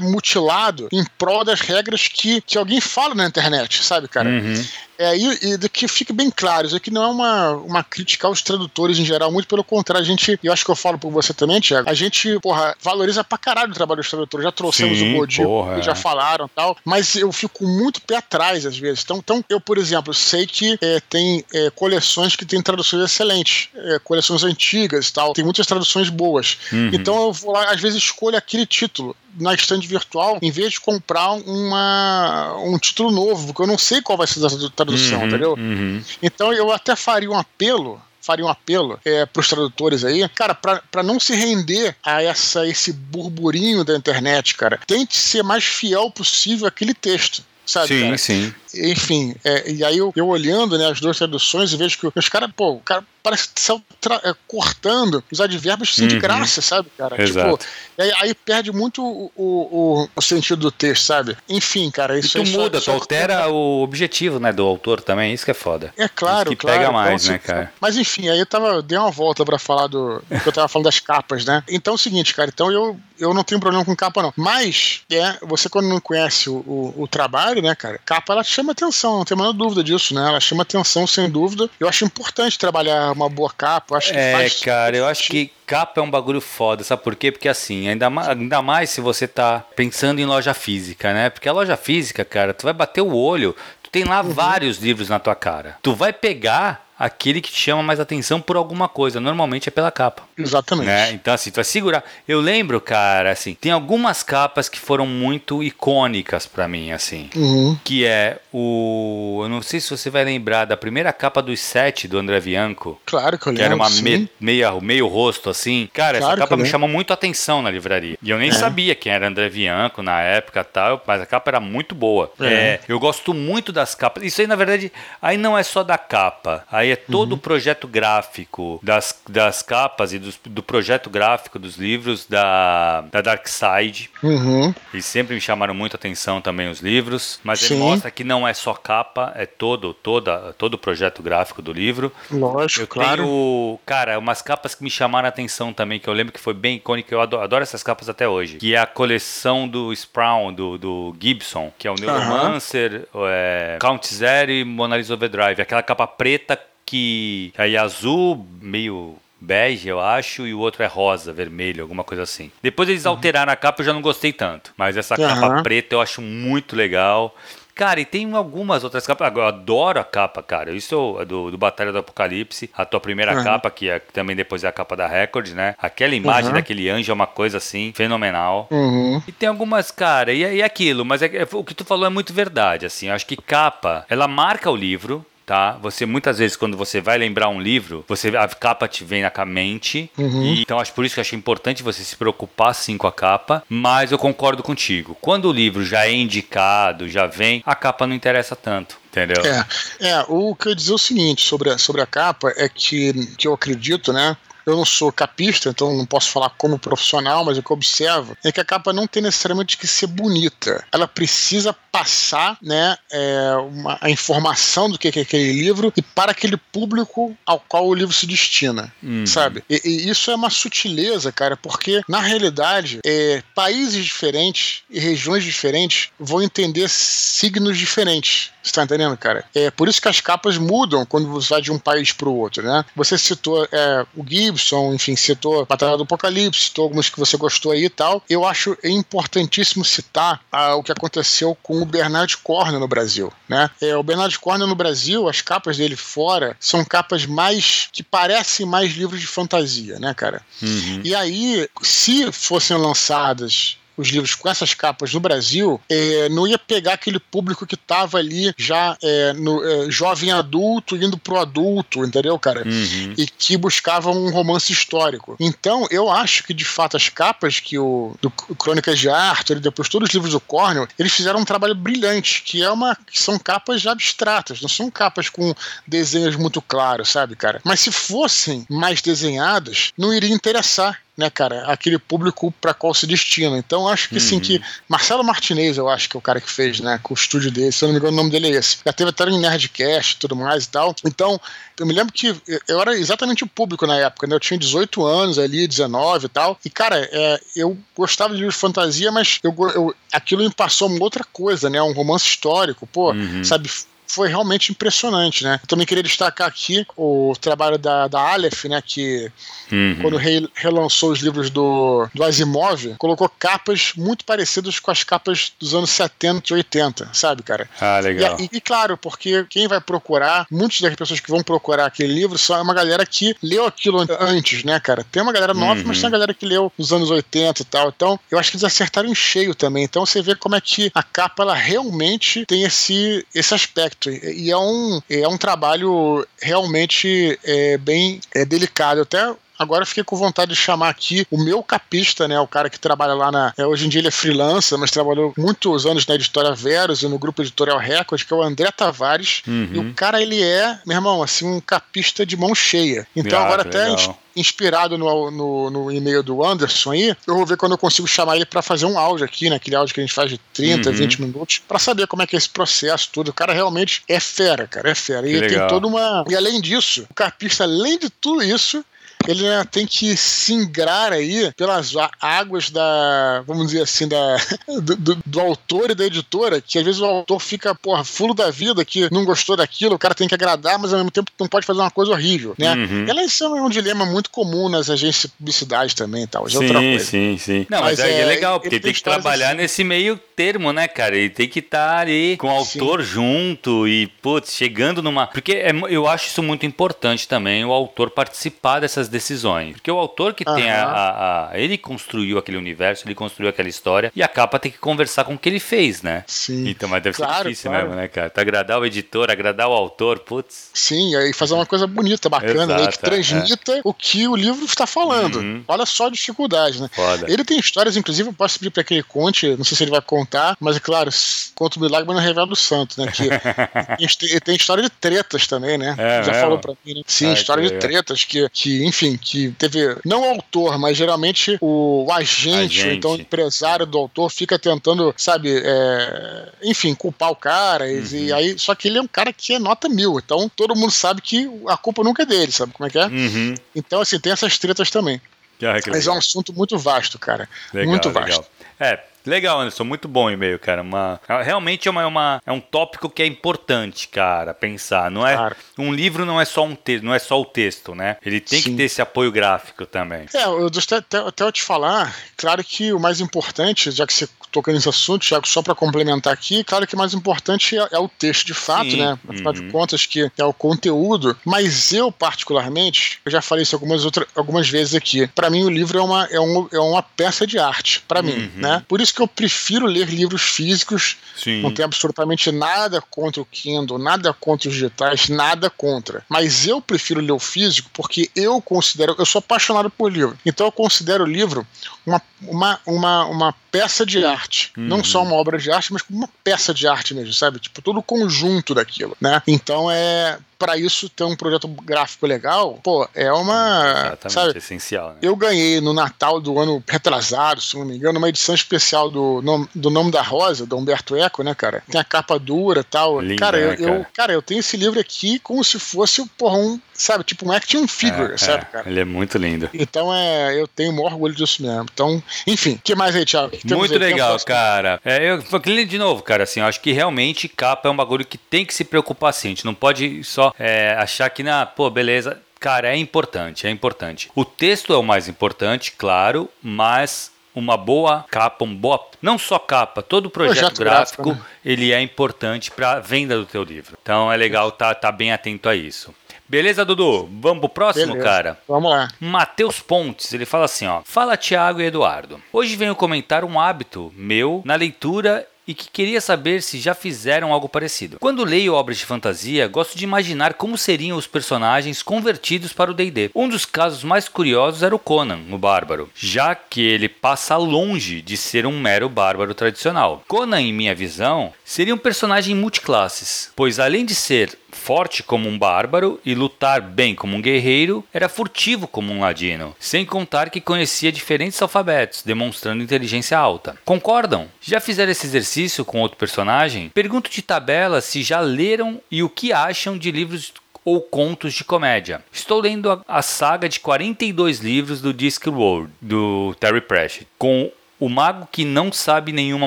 mutilado em prol das regras que, que alguém fala na internet, sabe, cara? Uhum. É, e, e que fique bem claro, isso aqui não é uma, uma crítica aos tradutores em geral, muito pelo contrário, a gente, eu acho que eu falo por você também, Tiago, a gente, porra, valoriza pra caralho o trabalho dos tradutores, já trouxemos Sim, o Godinho, já é. falaram tal, mas eu fico muito pé atrás às vezes. Então, então eu, por exemplo, sei que é, tem é, coleções que têm traduções excelentes, é, coleções antigas e tal, tem muitas traduções boas. Uhum. Então eu vou lá, às vezes escolho aquele título na estande virtual, em vez de comprar uma, um título novo, porque eu não sei qual vai ser a tradução, uhum, entendeu? Uhum. Então eu até faria um apelo faria um apelo é, para os tradutores aí, cara, para não se render a essa esse burburinho da internet, cara, tente ser mais fiel possível àquele texto. Sabe, sim, cara? sim. Enfim, é, e aí eu, eu olhando né, as duas traduções e vejo que os caras, pô, o cara parece que tá é, cortando os advérbios assim, uhum. de graça, sabe, cara? Exato. Tipo, aí, aí, perde muito o, o, o, sentido do texto, sabe? Enfim, cara, isso e tu muda, só, tu altera o objetivo, né, do autor também, isso que é foda. É claro, isso que claro. pega mais, então, né, cara? Mas enfim, aí eu tava, dei uma volta para falar do, que eu tava falando das capas, né? Então é o seguinte, cara, então eu, eu não tenho problema com capa, não. Mas, é, você quando não conhece o, o, o trabalho, né, cara, capa ela chama atenção, não tem a menor dúvida disso, né? Ela chama atenção, sem dúvida. Eu acho importante trabalhar uma boa capa. Eu acho que é, faz cara, eu acho que capa é um bagulho foda, sabe por quê? Porque assim, ainda mais, ainda mais se você tá pensando em loja física, né? Porque a loja física, cara, tu vai bater o olho, tu tem lá uhum. vários livros na tua cara. Tu vai pegar aquele que te chama mais atenção por alguma coisa. Normalmente é pela capa. Exatamente. Né? Então, assim, tu vai segurar. Eu lembro, cara, assim, tem algumas capas que foram muito icônicas para mim, assim. Uhum. Que é o. Eu não sei se você vai lembrar da primeira capa dos sete do André Bianco. Claro que eu lembro. Que era uma me, meia, meio rosto, assim. Cara, claro essa capa me chamou muito atenção na livraria. E eu nem é. sabia quem era André Bianco na época tal, mas a capa era muito boa. É. É, eu gosto muito das capas. Isso aí, na verdade, aí não é só da capa. Aí é todo uhum. o projeto gráfico das, das capas e dos, do projeto gráfico dos livros da, da Dark Side. Uhum. Eles sempre me chamaram muito atenção também os livros, mas Sim. ele mostra que não é só capa, é todo, toda, todo o projeto gráfico do livro. Lógico, eu claro. Tenho, cara, umas capas que me chamaram a atenção também, que eu lembro que foi bem icônica, eu adoro, adoro essas capas até hoje, que é a coleção do Sprawn, do, do Gibson, que é o Neuromancer, uhum. é, Count Zero e Mona Lisa Overdrive, aquela capa preta que aí é azul, meio bege, eu acho, e o outro é rosa, vermelho, alguma coisa assim. Depois eles uhum. alteraram a capa, eu já não gostei tanto. Mas essa uhum. capa preta eu acho muito legal. Cara, e tem algumas outras capas. Eu adoro a capa, cara. Isso é do, do Batalha do Apocalipse. A tua primeira uhum. capa, que, é, também depois é a capa da Record, né? Aquela imagem uhum. daquele anjo é uma coisa assim, fenomenal. Uhum. E tem algumas, cara, e, e aquilo, mas é, é, o que tu falou é muito verdade, assim. Eu acho que capa, ela marca o livro, tá? Você muitas vezes quando você vai lembrar um livro, você a capa te vem na mente. Uhum. E, então acho por isso que eu achei importante você se preocupar sim com a capa, mas eu concordo contigo. Quando o livro já é indicado, já vem, a capa não interessa tanto. Entendeu? É, é, o que eu ia dizer é o seguinte sobre a, sobre a capa é que, que eu acredito, né? Eu não sou capista, então não posso falar como profissional, mas o que eu observo é que a capa não tem necessariamente que ser bonita. Ela precisa passar né, é, uma, a informação do que é aquele livro e para aquele público ao qual o livro se destina, uhum. sabe? E, e, isso é uma sutileza, cara, porque na realidade é, países diferentes e regiões diferentes vão entender signos diferentes. Você tá entendendo, cara? É por isso que as capas mudam quando você vai de um país para o outro, né? Você citou é, o Gibson, enfim, citou Batalha do Apocalipse, citou algumas que você gostou aí e tal. Eu acho importantíssimo citar ah, o que aconteceu com o Bernard Cornwell no Brasil, né? É, o Bernard Cornwell no Brasil, as capas dele fora são capas mais que parecem mais livros de fantasia, né, cara? Uhum. E aí, se fossem lançadas os livros com essas capas no Brasil, é, não ia pegar aquele público que tava ali já é, no é, jovem adulto indo pro adulto, entendeu, cara? Uhum. E que buscava um romance histórico. Então, eu acho que de fato as capas que o do Crônicas de Arthur e depois todos os livros do Cornell, eles fizeram um trabalho brilhante, que é uma que são capas abstratas, não são capas com desenhos muito claros, sabe, cara? Mas se fossem mais desenhadas, não iria interessar né, cara, aquele público para qual se destina. Então acho que uhum. sim que Marcelo Martinez, eu acho que é o cara que fez, né, com o estúdio dele, se eu não me engano o nome dele é esse. Já teve até em Nerdcast e tudo mais e tal. Então, eu me lembro que eu era exatamente o público na época, né? Eu tinha 18 anos ali, 19 e tal. E, cara, é, eu gostava de livros de fantasia, mas eu, eu, aquilo me passou uma outra coisa, né? Um romance histórico, pô, uhum. sabe? Foi realmente impressionante, né? Eu também queria destacar aqui o trabalho da, da Aleph, né? Que uhum. quando re, relançou os livros do, do Asimov, colocou capas muito parecidas com as capas dos anos 70 e 80, sabe, cara? Ah, legal. E, e, e claro, porque quem vai procurar, muitas das pessoas que vão procurar aquele livro são uma galera que leu aquilo antes, né, cara? Tem uma galera nova, uhum. mas tem uma galera que leu nos anos 80 e tal. Então, eu acho que eles acertaram em cheio também. Então, você vê como é que a capa, ela realmente tem esse, esse aspecto e é um, é um trabalho realmente é, bem é, delicado. Até Agora fiquei com vontade de chamar aqui o meu capista, né? O cara que trabalha lá na. É, hoje em dia ele é freelancer, mas trabalhou muitos anos na editora Verus e no grupo editorial Record, que é o André Tavares. Uhum. E o cara, ele é, meu irmão, assim, um capista de mão cheia. Então ah, agora até. Legal inspirado no, no, no, e-mail do Anderson aí, eu vou ver quando eu consigo chamar ele para fazer um áudio aqui, né? Aquele áudio que a gente faz de 30, uhum. 20 minutos, para saber como é que é esse processo, tudo. O cara realmente é fera, cara, é fera. E tem toda uma. E além disso, o capista, além de tudo isso, ele né, tem que singrar aí pelas águas da, vamos dizer assim, da, do, do, do, autor e da editora, que às vezes o autor fica, porra, fulo da vida, que não gostou daquilo, o cara tem que agradar, mas ao mesmo tempo não pode fazer uma coisa horrível, né? Uhum. Ela isso é um dilema muito comum nas agências de publicidade também e tal. sim, é sim, sim. Não, mas, mas é, é, legal, porque tem que trabalhar assim. nesse meio termo, né, cara? Ele tem que estar tá ali com o autor sim. junto e, putz, chegando numa. Porque é, eu acho isso muito importante também, o autor participar dessas decisões. Porque o autor que uhum. tem a, a, a, Ele construiu aquele universo, ele construiu aquela história e a capa tem que conversar com o que ele fez, né? Sim. Então, mas deve claro, ser difícil claro. mesmo, né, cara? Tá agradar o editor, agradar o autor, putz. Sim, aí fazer uma coisa bonita, bacana, Exato, né? Que transmita é. o que o livro está falando. Uhum. Olha só a dificuldade, né? Foda. Ele tem histórias, inclusive, eu posso pedir para que ele conte, não sei se ele vai contar, mas é claro, conta o milagre, mas não revela o santo, né? Que tem, tem história de tretas também, né? É, Já falou pra mim, né? Sim, Ai, história de tretas que, que, enfim, que teve, não o autor, mas geralmente o, o agente, agente. ou então o empresário do autor fica tentando, sabe, é, enfim, culpar o cara, uhum. e aí, só que ele é um cara que é nota mil, então todo mundo sabe que a culpa nunca é dele, sabe como é que é? Uhum. Então, assim, tem essas tretas também. Ah, Mas é um assunto muito vasto, cara. Legal, muito vasto. Legal. É, Legal, Anderson, muito bom o e-mail, cara. Uma, realmente é, uma, é uma, é um tópico que é importante, cara, pensar. Não é claro. um livro não é só um texto, não é só o texto, né? Ele tem Sim. que ter esse apoio gráfico também. É, eu até, até eu te falar, claro que o mais importante, já que você tocou nesse assunto, Thiago, só para complementar aqui, claro que o mais importante é, é o texto de fato, Sim. né? Afinal uhum. de contas, que é o conteúdo. Mas eu, particularmente, eu já falei isso algumas, outras, algumas vezes aqui. Para mim, o livro é uma, é, um, é uma peça de arte, para uhum. mim, né? Por isso que eu prefiro ler livros físicos. Sim. Não tenho absolutamente nada contra o Kindle, nada contra os digitais, nada contra. Mas eu prefiro ler o físico porque eu considero, eu sou apaixonado por livro. Então eu considero o livro uma, uma, uma, uma peça de arte. Uhum. Não só uma obra de arte, mas como uma peça de arte mesmo, sabe? Tipo, todo o conjunto daquilo, né? Então é para isso ter um projeto gráfico legal, pô, é uma. Exatamente, sabe, essencial. Né? Eu ganhei no Natal do ano retrasado, se não me engano, uma edição especial do, do Nome da Rosa, do Humberto Eco, né, cara? Tem a capa dura e tal. Linda, cara, eu, né, cara? Eu, cara, eu tenho esse livro aqui como se fosse, porra, um, sabe, tipo um action figure, é, sabe, é, cara? Ele é muito lindo. Então é, eu tenho o maior orgulho disso mesmo. Então, enfim, o que mais aí, Thiago? Muito aí? legal, cara. É, eu falei de novo, cara, assim, eu acho que realmente capa é um bagulho que tem que se preocupar assim. A gente não pode só é, achar que, na, pô, beleza. Cara, é importante, é importante. O texto é o mais importante, claro, mas uma boa capa, um boa, não só capa, todo projeto, projeto gráfico, gráfico né? ele é importante para a venda do teu livro. Então é legal estar tá, tá bem atento a isso. Beleza, Dudu? Vamos pro próximo, Beleza. cara? Vamos lá. Matheus Pontes, ele fala assim, ó. Fala, Tiago e Eduardo. Hoje venho comentar um hábito meu na leitura e que queria saber se já fizeram algo parecido. Quando leio obras de fantasia, gosto de imaginar como seriam os personagens convertidos para o D&D. Um dos casos mais curiosos era o Conan, o bárbaro, já que ele passa longe de ser um mero bárbaro tradicional. Conan, em minha visão, seria um personagem multiclasses, pois além de ser forte como um bárbaro e lutar bem como um guerreiro, era furtivo como um ladino, sem contar que conhecia diferentes alfabetos, demonstrando inteligência alta. Concordam? Já fizeram esse exercício com outro personagem? Pergunto de tabela se já leram e o que acham de livros ou contos de comédia. Estou lendo a, a saga de 42 livros do Discworld, do Terry Pratchett, com o mago que não sabe nenhuma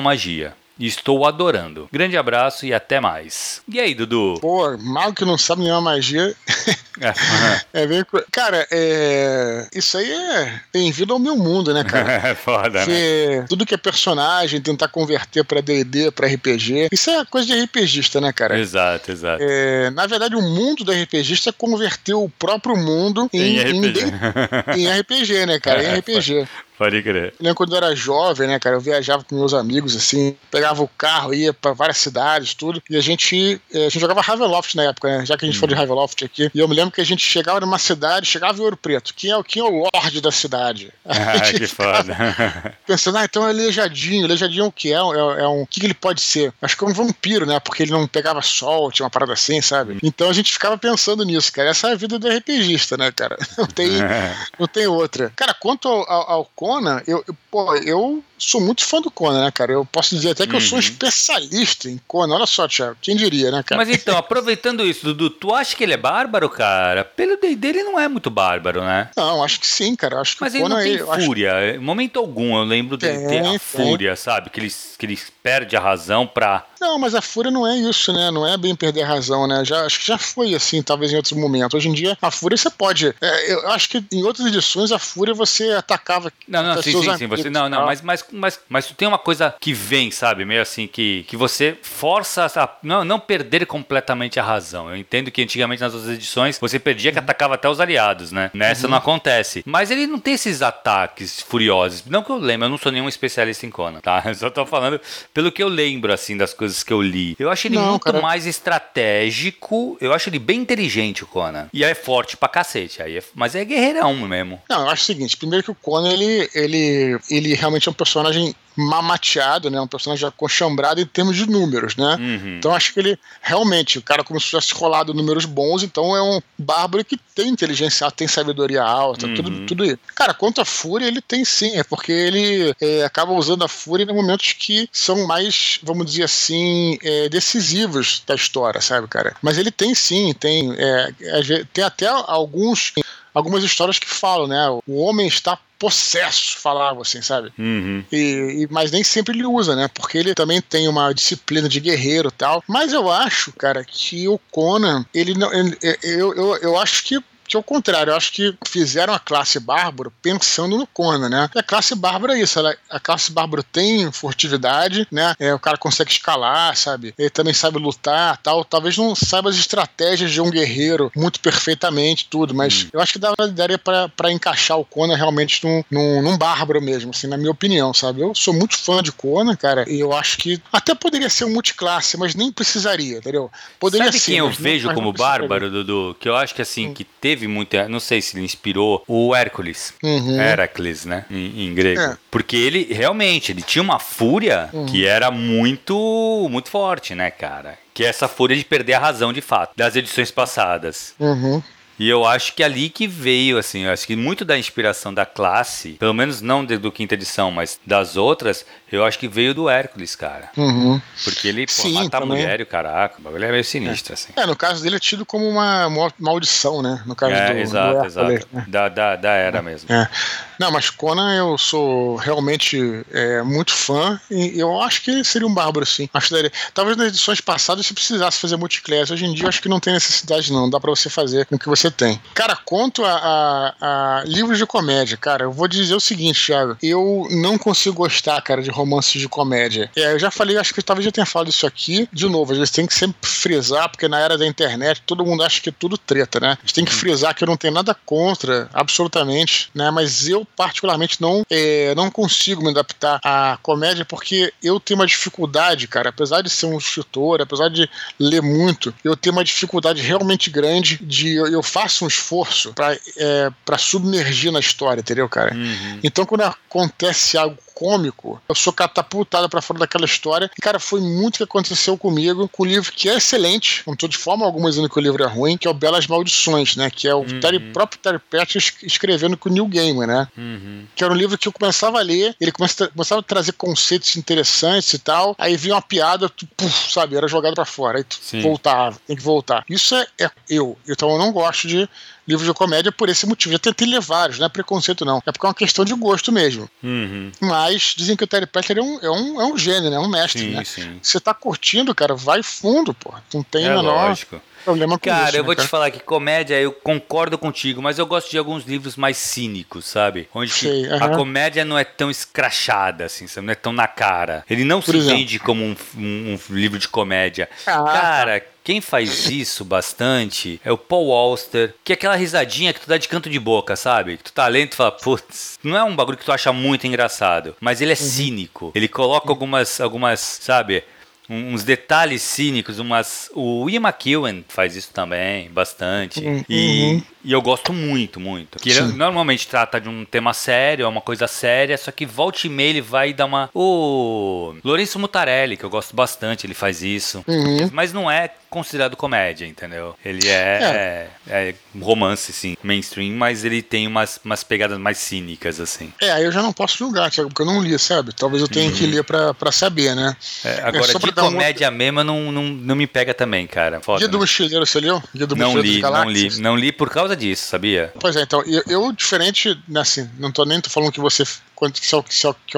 magia estou adorando. Grande abraço e até mais. E aí, Dudu? Pô, mal que não sabe nenhuma magia. é bem. Cara, é... isso aí é bem-vindo ao meu mundo, né, cara? É foda, né? Tudo que é personagem, tentar converter pra DD, pra RPG. Isso é coisa de RPGista, né, cara? Exato, exato. É... Na verdade, o mundo do RPGista é converter o próprio mundo em, em RPG, em, em RPG né, cara? Em RPG. Pode crer. Eu lembro quando eu era jovem, né, cara? Eu viajava com meus amigos, assim, pegava o carro, ia pra várias cidades, tudo. E a gente, eh, a gente jogava Ravenloft na época, né? Já que a gente hum. foi de uhum. Ravenloft aqui. E eu me lembro que a gente chegava numa cidade, chegava em Ouro Preto. Quem é, o, quem é o Lorde da cidade? Ah, que foda. Pensando, ah, então é Lejadinho. Lejadinho é o que? É, é, é um. O que, que ele pode ser? Acho que é um vampiro, né? Porque ele não pegava sol, tinha uma parada assim, sabe? Hum. Então a gente ficava pensando nisso, cara. Essa é a vida do RPGista, né, cara? Não tem, não tem outra. Cara, quanto ao, ao, ao Conan, eu, eu, pô, eu sou muito fã do Conan, né, cara? Eu posso dizer até que uhum. eu sou um uhum. especialista em Conan. Olha só, Thiago, quem diria, né, cara? Mas então, aproveitando isso, Dudu, tu acha que ele é bárbaro, cara? Pelo dele, ele não é muito bárbaro, né? Não, acho que sim, cara. Acho que Mas ele Conan, não tem fúria. Em momento algum eu lembro dele ter a tem. fúria, sabe? Que ele, que ele perde a razão pra. Não, mas a fúria não é isso, né? Não é bem perder a razão, né? Já, acho que já foi assim, talvez em outros momentos. Hoje em dia, a fúria você pode. É, eu acho que em outras edições, a fúria você atacava. Não, não, sim, sim, sim. Você, não, não, mas, mas, mas, mas tu tem uma coisa que vem, sabe? Meio assim, que, que você força a não, não perder completamente a razão. Eu entendo que antigamente nas outras edições você perdia que atacava até os aliados, né? Nessa uhum. não acontece. Mas ele não tem esses ataques furiosos. Não que eu lembro, eu não sou nenhum especialista em Conan, tá? Eu só tô falando pelo que eu lembro, assim, das coisas que eu li. Eu acho ele não, muito cara... mais estratégico. Eu acho ele bem inteligente, o Conan. E é forte pra cacete. Aí é... Mas é guerreirão mesmo. Não, eu acho o seguinte: primeiro que o Conan, ele, ele, ele realmente é um personagem mamateado, né? Um personagem acochambrado em termos de números, né? Uhum. Então acho que ele realmente, o cara como se tivesse rolado números bons, então é um bárbaro que tem inteligência tem sabedoria alta, uhum. tudo, tudo isso. Cara, quanto à fúria, ele tem sim, é porque ele é, acaba usando a fúria em momentos que são mais, vamos dizer assim, é, decisivos da história, sabe, cara? Mas ele tem sim, tem, é, tem até alguns algumas histórias que falam, né? O homem está possesso, falavam assim, sabe? Uhum. E, e, mas nem sempre ele usa, né? Porque ele também tem uma disciplina de guerreiro e tal. Mas eu acho, cara, que o Conan, ele não. Ele, eu, eu, eu acho que que ao contrário, eu acho que fizeram a classe bárbaro pensando no Conan, né? E a classe bárbaro é isso, ela, a classe bárbaro tem furtividade, né? É, o cara consegue escalar, sabe? Ele também sabe lutar, tal. Talvez não saiba as estratégias de um guerreiro muito perfeitamente, tudo, mas hum. eu acho que daria para encaixar o Conan realmente num, num, num, bárbaro mesmo, assim, na minha opinião, sabe? Eu sou muito fã de Conan, cara, e eu acho que até poderia ser um multiclasse, mas nem precisaria, entendeu? Poderia Sabe ser, quem eu vejo como bárbaro, Dudu? Que eu acho que assim, hum. que teve teve muita. Não sei se ele inspirou o Hércules. Uhum. Heracles, né? Em, em grego. É. Porque ele realmente ele tinha uma fúria Uhum. que era muito, muito forte, né, cara? Que é essa fúria de perder a razão de fato, das edições passadas. Uhum. E eu acho que é ali que veio, assim, eu acho que muito da inspiração da classe, pelo menos não de- do quinta edição, mas das outras, eu acho que veio do Hércules, cara. Uhum. Porque ele, pô, Sim, mata a também. mulher e o caraca, o bagulho é meio sinistro, assim. É, no caso dele é tido como uma maldição, né? No caso É, do, exato, do Hércules, exato. né? Da, da, da era mesmo. É. Não, mas Conan eu sou realmente é, muito fã e eu acho que ele seria um bárbaro, sim. Acho que daria. Talvez nas edições passadas você precisasse fazer multiclass. Hoje em dia eu acho que não tem necessidade, não. Dá pra você fazer com o que você tem. Cara, quanto a, a- a livros de comédia, cara, eu vou dizer o seguinte, Thiago. Eu não consigo gostar, cara, de romances de comédia. É, eu já falei, acho que talvez eu tenha falado isso aqui. De novo, a gente tem que sempre frisar, porque na era da internet todo mundo acha que é tudo treta, né? A gente tem que frisar que eu não tenho nada contra, absolutamente, né? Mas eu, particularmente, não, é, não consigo me adaptar à comédia porque eu tenho uma dificuldade, cara, apesar de ser um escritor, apesar de ler muito, eu tenho uma dificuldade realmente grande de. Eu, eu faço um esforço pra, é, pra submergir na história, entendeu, cara? Uhum. Então, quando acontece algo cômico, eu sou catapultado pra fora daquela história. E, cara, foi muito o que aconteceu comigo com o livro que é excelente, não tô de forma alguma dizendo que o livro é ruim, que é o Belas Maldições, né? Que é o Terry, próprio Terry Pratchett escrevendo com o Neil Gaiman, né? Uhum. que era um livro que eu começava a ler, ele começava a trazer conceitos interessantes e tal, aí vinha uma piada, tu, puf, sabe, era jogado pra fora, aí tu Sim. voltava, tem que voltar. Isso é, é eu, então eu não gosto de livros de comédia por esse motivo. Já tentei ler vários, não é preconceito não, é porque é uma questão de gosto mesmo. Uhum. Mas dizem que o Terry Pratchett é um, é um, é um gênio, né, é um mestre, Sim, né? sim. Você tá curtindo, cara, vai fundo, pô. Não tem É o menor lógico. problema com Cara, isso. eu né, vou te cara? falar que comédia, eu concordo contigo, mas eu gosto de alguns livros mais cínicos, sabe? Onde que Sei, a aham. comédia não é tão escrachada, assim, sabe? não é tão na cara. Ele não Por se exemplo? vende como um, um- um livro de comédia. Ah, Cara, quem faz isso bastante é o Paul Auster, que é aquela risadinha que tu dá de canto de boca, sabe? Que tu tá lendo e fala, putz, não é um bagulho que tu acha muito engraçado, mas Uhum. ele é cínico. Ele coloca algumas, algumas, sabe? Uns detalhes cínicos, umas. O Ian McEwan faz isso também, bastante. Uhum. E, e eu gosto muito, muito. Que ele normalmente trata de um tema sério, é uma coisa séria, só que volta e meia ele vai dar uma. O Lourenço Mutarelli, que eu gosto bastante, ele faz isso. Uhum. Mas não é considerado comédia, entendeu? Ele é, é. um romance, sim, mainstream, mas ele tem umas, umas pegadas mais cínicas, assim. É, aí eu já não posso julgar, Thiago, porque eu não li, sabe? Talvez eu tenha que ler pra, pra saber, né? É, agora, pra de dar um comédia mesmo, não, não, não me pega também, cara. Foda, Guia do né? Mochileiro, você leu? Guia do Não Mochileiro li, não li. Não li por causa disso, sabia? Pois é, então, eu, eu, diferente, né, assim, não tô nem tô falando que você, quanto que é,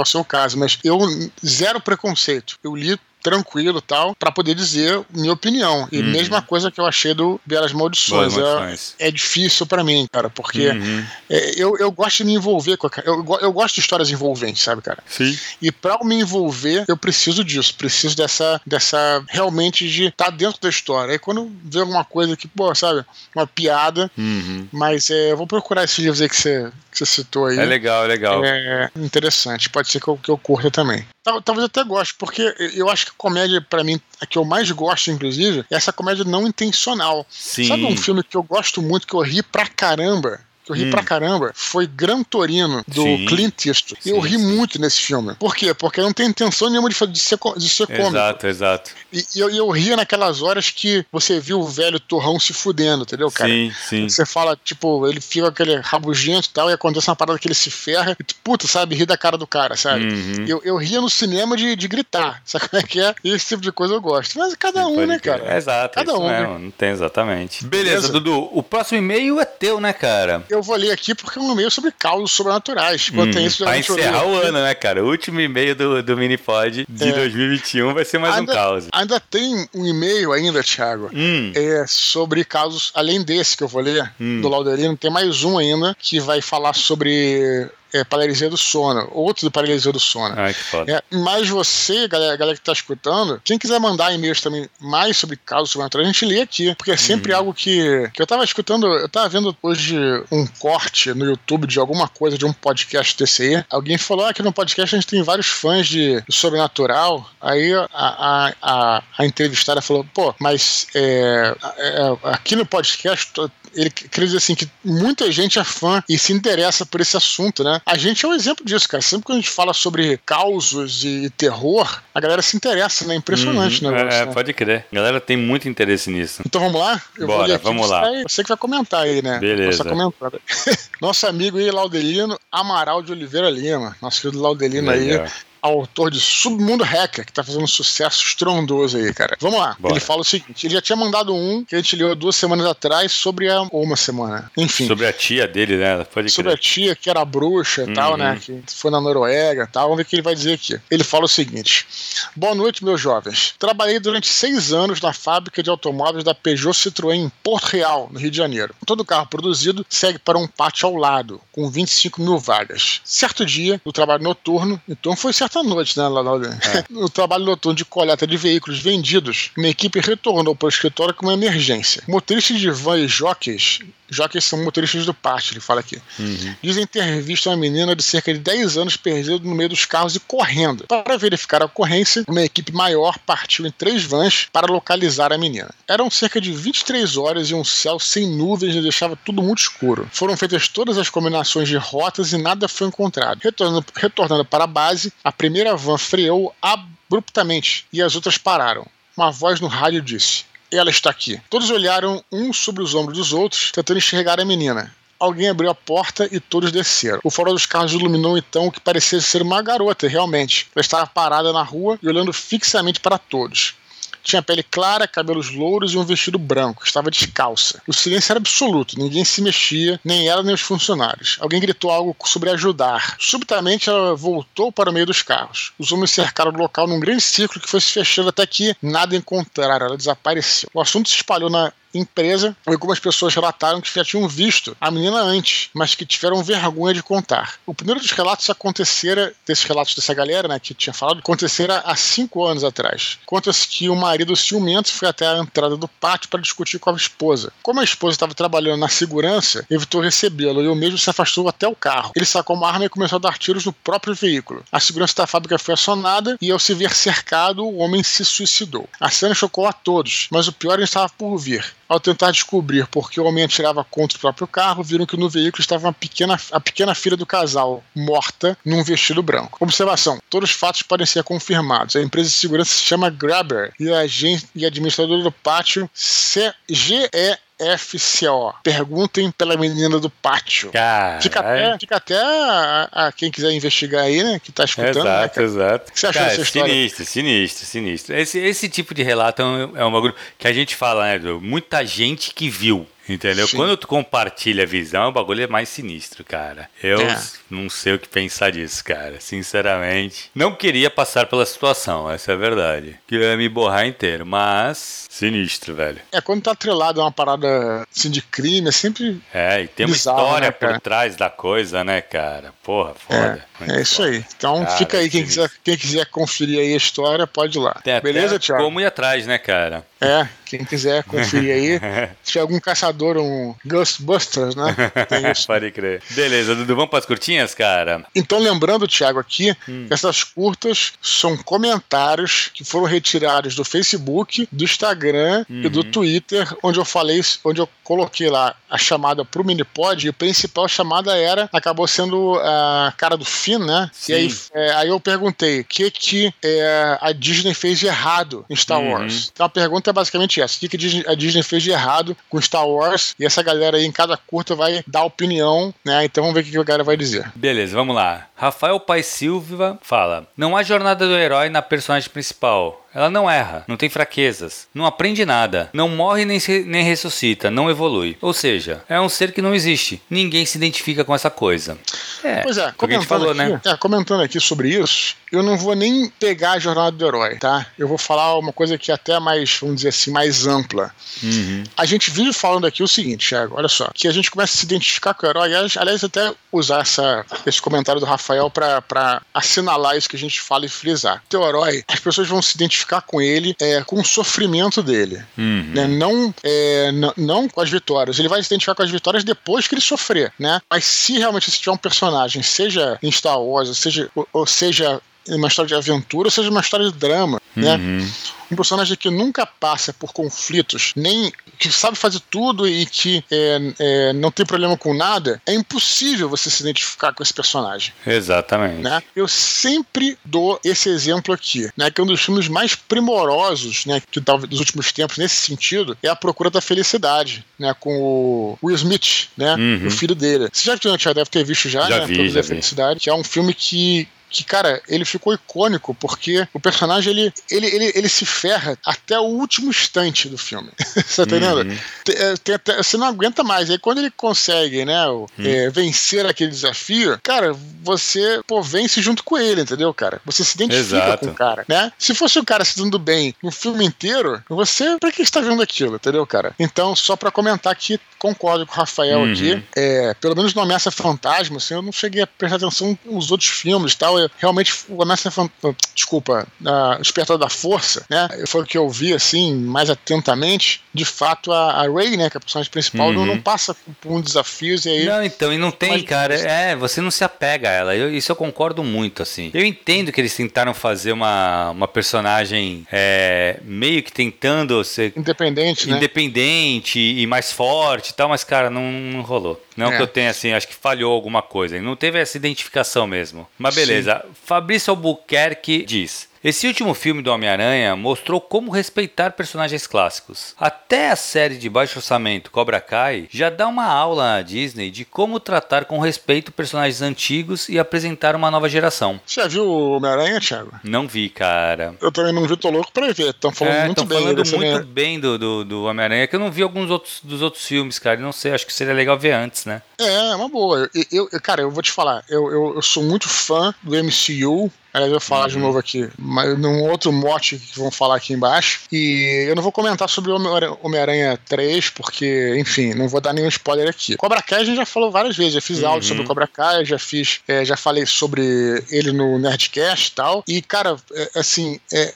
o, seu caso, mas eu, zero preconceito. Eu li tranquilo tal, pra poder dizer minha opinião. E mesma coisa que eu achei do Belas Maldições. Uhum. É-. É, difícil pra mim, cara, porque Uhum. é, eu, eu gosto de me envolver com a, eu, eu gosto de histórias envolventes, sabe, cara? Sim. E pra eu me envolver, eu preciso disso, preciso dessa, dessa realmente de estar dentro da história. Aí quando vê alguma coisa que, pô, sabe, uma piada, Uhum. mas é, eu vou procurar esses livros aí que você, que você citou aí. É legal, é legal. É interessante, pode ser que eu, que eu curta também. Tal- Talvez eu até goste, porque eu acho que comédia, pra mim, a que eu mais gosto, inclusive, é essa comédia não intencional. Sim. Sabe um filme que eu gosto muito, que eu ri pra caramba? Que eu ri Hum. pra caramba? Foi Gran Torino, do Sim. Clint Eastwood. Sim, eu ri sim. muito nesse filme. Por quê? Porque não tem intenção nenhuma de, de ser, de ser cômico. Exato, exato. E, e eu, eu ria naquelas horas que você viu o velho torrão se fudendo, entendeu, cara? Sim, sim. Você fala, tipo, ele fica aquele rabugento e tal, e acontece uma parada que ele se ferra, e tu, puta, sabe, ri da cara do cara, sabe? Uhum. Eu, eu ria no cinema de, de gritar, sabe como é que é? E esse tipo de coisa eu gosto. Mas cada um, Pode né, cara? Exato, Cada isso um, né? mesmo, não tem exatamente. Beleza, Beleza. Dudu, o próximo e-mail é teu, né, cara? Eu vou ler aqui porque é um e-mail sobre causos sobrenaturais. Quando tem Hum, isso, eu encerrar leio. o ano, né, cara? O último e-mail do, do Minipod de É. 2021 vai ser mais ainda, um caos. Ainda tem um e-mail ainda, Thiago. Hum, É sobre casos, além desse que eu vou ler, Hum. do Lauderino, tem mais um ainda que vai falar sobre é, paralisia do sono, outro de paralisia do sono. ai, que foda. É, mas você, galera, galera que tá escutando, quem quiser mandar e-mails também mais sobre casos sobrenaturais, a gente lê aqui. Porque é sempre algo que, que eu tava escutando, eu tava vendo hoje um corte no YouTube de alguma coisa, de um podcast TCE. Alguém falou ah, que no podcast a gente tem vários fãs de sobrenatural. Aí a, a, a, a entrevistada falou, pô, mas é, é, aqui no podcast ele queria dizer assim que muita gente é fã e se interessa por esse assunto, né? A gente é um exemplo disso, cara. Sempre que a gente fala sobre causos e terror, a galera se interessa, né? Impressionante uhum. o negócio. É, né? pode crer. A galera tem muito interesse nisso. Então vamos lá? Eu Bora, vamos você lá. Vai, você que vai comentar aí, né? Beleza. Nosso amigo aí, Laudelino Amaral de Oliveira Lima. Nosso querido Laudelino aí autor de Submundo Hacker, que tá fazendo um sucesso estrondoso aí, cara. Vamos lá. Bora. Ele fala o seguinte: ele já tinha mandado um que a gente leu duas semanas atrás sobre a. ou uma semana. Enfim. Sobre a tia dele, né? Pode Sobre a tia que era bruxa e Uhum. tal, né? Que foi na Noruega e tal. Vamos ver o que ele vai dizer aqui. Ele fala o seguinte: Boa noite, meus jovens. Trabalhei durante seis anos na fábrica de automóveis da Peugeot Citroën em Porto Real, no Rio de Janeiro. Todo carro produzido segue para um pátio ao lado, com 25 mil vagas. Certo dia, no trabalho noturno, então foi certa noite, né? Lá, lá, no trabalho noturno de coleta de veículos vendidos, uma equipe retornou para o escritório com uma emergência. Motoristas de van e jockeys jockeys são motoristas do pátio, ele fala aqui. Uhum. Dizem ter visto uma menina de cerca de 10 anos perdida no meio dos carros e correndo. Para verificar a ocorrência, uma equipe maior partiu em três vans para localizar a menina. Eram cerca de 23 horas e um céu sem nuvens e deixava tudo muito escuro. Foram feitas todas as combinações de rotas e nada foi encontrado. Retornando, retornando para a base, a primeira van freou abruptamente e as outras pararam. Uma voz no rádio disse: ela está aqui. Todos olharam um sobre os ombros dos outros, tentando enxergar a menina. Alguém abriu a porta e todos desceram. O farol dos carros iluminou então o que parecia ser uma garota, realmente. Ela estava parada na rua e olhando fixamente para todos. Tinha pele clara, cabelos louros e um vestido branco. Estava descalça. O silêncio era absoluto. Ninguém se mexia, nem ela nem os funcionários. Alguém gritou algo sobre ajudar. Subitamente ela voltou para o meio dos carros. Os homens cercaram o local num grande círculo que foi se fechando até que nada encontraram. Ela desapareceu. O assunto se espalhou na empresa, algumas pessoas relataram que já tinham visto a menina antes, mas que tiveram vergonha de contar. O primeiro dos relatos acontecera, desses relatos dessa galera, né, que tinha falado, acontecera há cinco anos atrás. Conta-se que o marido ciumento foi até a entrada do pátio para discutir com a esposa. Como a esposa estava trabalhando na segurança, evitou recebê-lo e o mesmo se afastou até o carro. Ele sacou uma arma e começou a dar tiros no próprio veículo. A segurança da fábrica foi acionada e, ao se ver cercado, o homem se suicidou. A cena chocou a todos, mas o pior estava por vir. Ao tentar descobrir por que o homem atirava contra o próprio carro, viram que no veículo estava uma pequena, a pequena filha do casal, morta num vestido branco. Observação: todos os fatos podem ser confirmados. A empresa de segurança se chama Grabber e a agente e administrador do pátio GE FCO. Perguntem pela menina do pátio. Cara, Fica até, fica até a, a quem quiser investigar aí, né? Que tá escutando. né, Exato, cara? exato. O que você achou Cara, dessa história? Sinistro, sinistro, sinistro. Esse, esse tipo de relato é um, é um bagulho que a gente fala, né, Edu? Muita gente que viu. Entendeu? Sim. Quando tu compartilha a visão, o bagulho é mais sinistro, cara. Eu É. não sei o que pensar disso, cara. Sinceramente. Não queria passar pela situação, essa é a verdade. Queria me borrar inteiro, mas. Sinistro, velho. É, quando tá atrelado a uma parada assim, de crime, é sempre. É, e tem uma Bizarro, história né, por trás da coisa, né, cara? Porra, foda. É, é isso aí. Então Cara, fica aí, quem quiser, quem quiser conferir aí a história, pode ir lá. Até Beleza, Thiago? como ir atrás, né, cara? É, quem quiser conferir aí. Se tiver algum caçador, um Ghostbusters, né? Tem isso. Pode crer. Beleza, Dudu, vamos pras curtinhas, cara? Então, lembrando, Thiago, aqui, Hum. que essas curtas são comentários que foram retirados do Facebook, do Instagram e do Uhum. Twitter, onde eu falei, onde eu coloquei lá a chamada pro Minipod, e a principal chamada era, acabou sendo a cara do Finn, né? Sim. E aí, é, aí eu perguntei, o que que é, a Disney fez de errado em Star Uhum. Wars? Então a pergunta é basicamente essa, o que, que a Disney- fez de errado com Star Wars? E essa galera aí, em cada curta, vai dar opinião, né? Então vamos ver o que que a galera vai dizer. Beleza, vamos lá. Rafael Pai Silva fala: Não há jornada do herói na personagem principal. Ela não erra, não tem fraquezas, não aprende nada, não morre nem, se- nem ressuscita, não evolui. Ou seja, é um ser que não existe. Ninguém se identifica com essa coisa. É, Pois é, foi o que a gente falou, aqui, né? é, comentando aqui sobre isso, eu não vou nem pegar a jornada do herói, tá? Eu vou falar uma coisa que é até mais, vamos dizer assim, mais ampla. Uhum. A gente vive falando aqui o seguinte, Thiago, olha só, que a gente começa a se identificar com o herói, aliás, até usar essa, esse comentário do Rafael para assinalar isso que a gente fala e frisar. Teu herói, as pessoas vão se identificar com ele é, com o sofrimento dele, Uhum. né? Não, é, não com as vitórias. Ele vai se identificar com as vitórias depois que ele sofrer, né? Mas se realmente você tiver um personagem, seja em Star Wars, seja, ou seja uma história de aventura, ou seja uma história de drama, né? Um personagem que nunca passa por conflitos, nem que sabe fazer tudo e que é, é, não tem problema com nada, é impossível você se identificar com esse personagem. Exatamente. Né? Eu sempre dou esse exemplo aqui, né? Que é um dos filmes mais primorosos, né? Que talvez dos últimos tempos nesse sentido é a Procura da Felicidade, né? Com o Will Smith, né? Uhum. O filho dele. Você já, já deve ter visto já, Já né? vi, Procura já da vi. Felicidade, que é um filme que que, cara, ele ficou icônico porque o personagem ele, ele, ele, ele se ferra até o último instante do filme. você tá entendendo? Uhum. Tem- é, tem você não aguenta mais. Aí quando ele consegue, né, o- é, vencer aquele desafio, cara, você, pô, vence junto com ele, entendeu, cara? Você se identifica Exato. com o cara, né? Se fosse o cara se dando bem no filme inteiro, você, pra que está vendo aquilo, entendeu, cara? Então, só pra comentar que concordo com o Rafael Uhum. aqui, é, pelo menos no Ameaça Fantasma, assim, eu não cheguei a prestar atenção nos outros filmes e tal. Realmente, o Ameaça desculpa, a Despertar da Força, né? Foi o que eu vi, assim, mais atentamente. De fato, a, a Ray, né, que é a personagem principal, não, Uhum. não passa por um desafio e aí. Não, então, e não tem, Mas- cara. É, você não se apega a ela. Eu- isso eu concordo muito, assim. Eu entendo que eles tentaram fazer uma, uma personagem é, meio que tentando ser Independente, né? independente e mais forte e tal, mas, cara, não, não rolou. Não É. que eu tenha, assim, acho que falhou alguma coisa. Não teve essa identificação mesmo. Mas beleza. Fabrício Albuquerque diz. Esse último filme do Homem-Aranha mostrou como respeitar personagens clássicos. Até a série de baixo orçamento Cobra Kai já dá uma aula na Disney de como tratar com respeito personagens antigos e apresentar uma nova geração. Você já viu o Homem-Aranha, Thiago? Não vi, cara. Eu também não vi, tô louco pra ver. Estão falando É, muito bem falando muito Homem- bem do, do, do Homem-Aranha, que eu não vi alguns outros dos outros filmes, cara. e Não sei, acho que seria legal ver antes, né? É, é uma boa. Eu, eu- cara, eu vou te falar, eu, eu, eu sou muito fã do MCU. Aliás, eu vou falar de novo aqui, mas num outro mote que vão falar aqui embaixo. E eu não vou comentar sobre Homem-Aranha 3, porque, enfim, não vou dar nenhum spoiler aqui. Cobra Kai a gente já falou várias vezes, já fiz áudio sobre o Cobra Kai, já fiz, é, já falei sobre ele no Nerdcast e tal. E, cara, é, assim, é,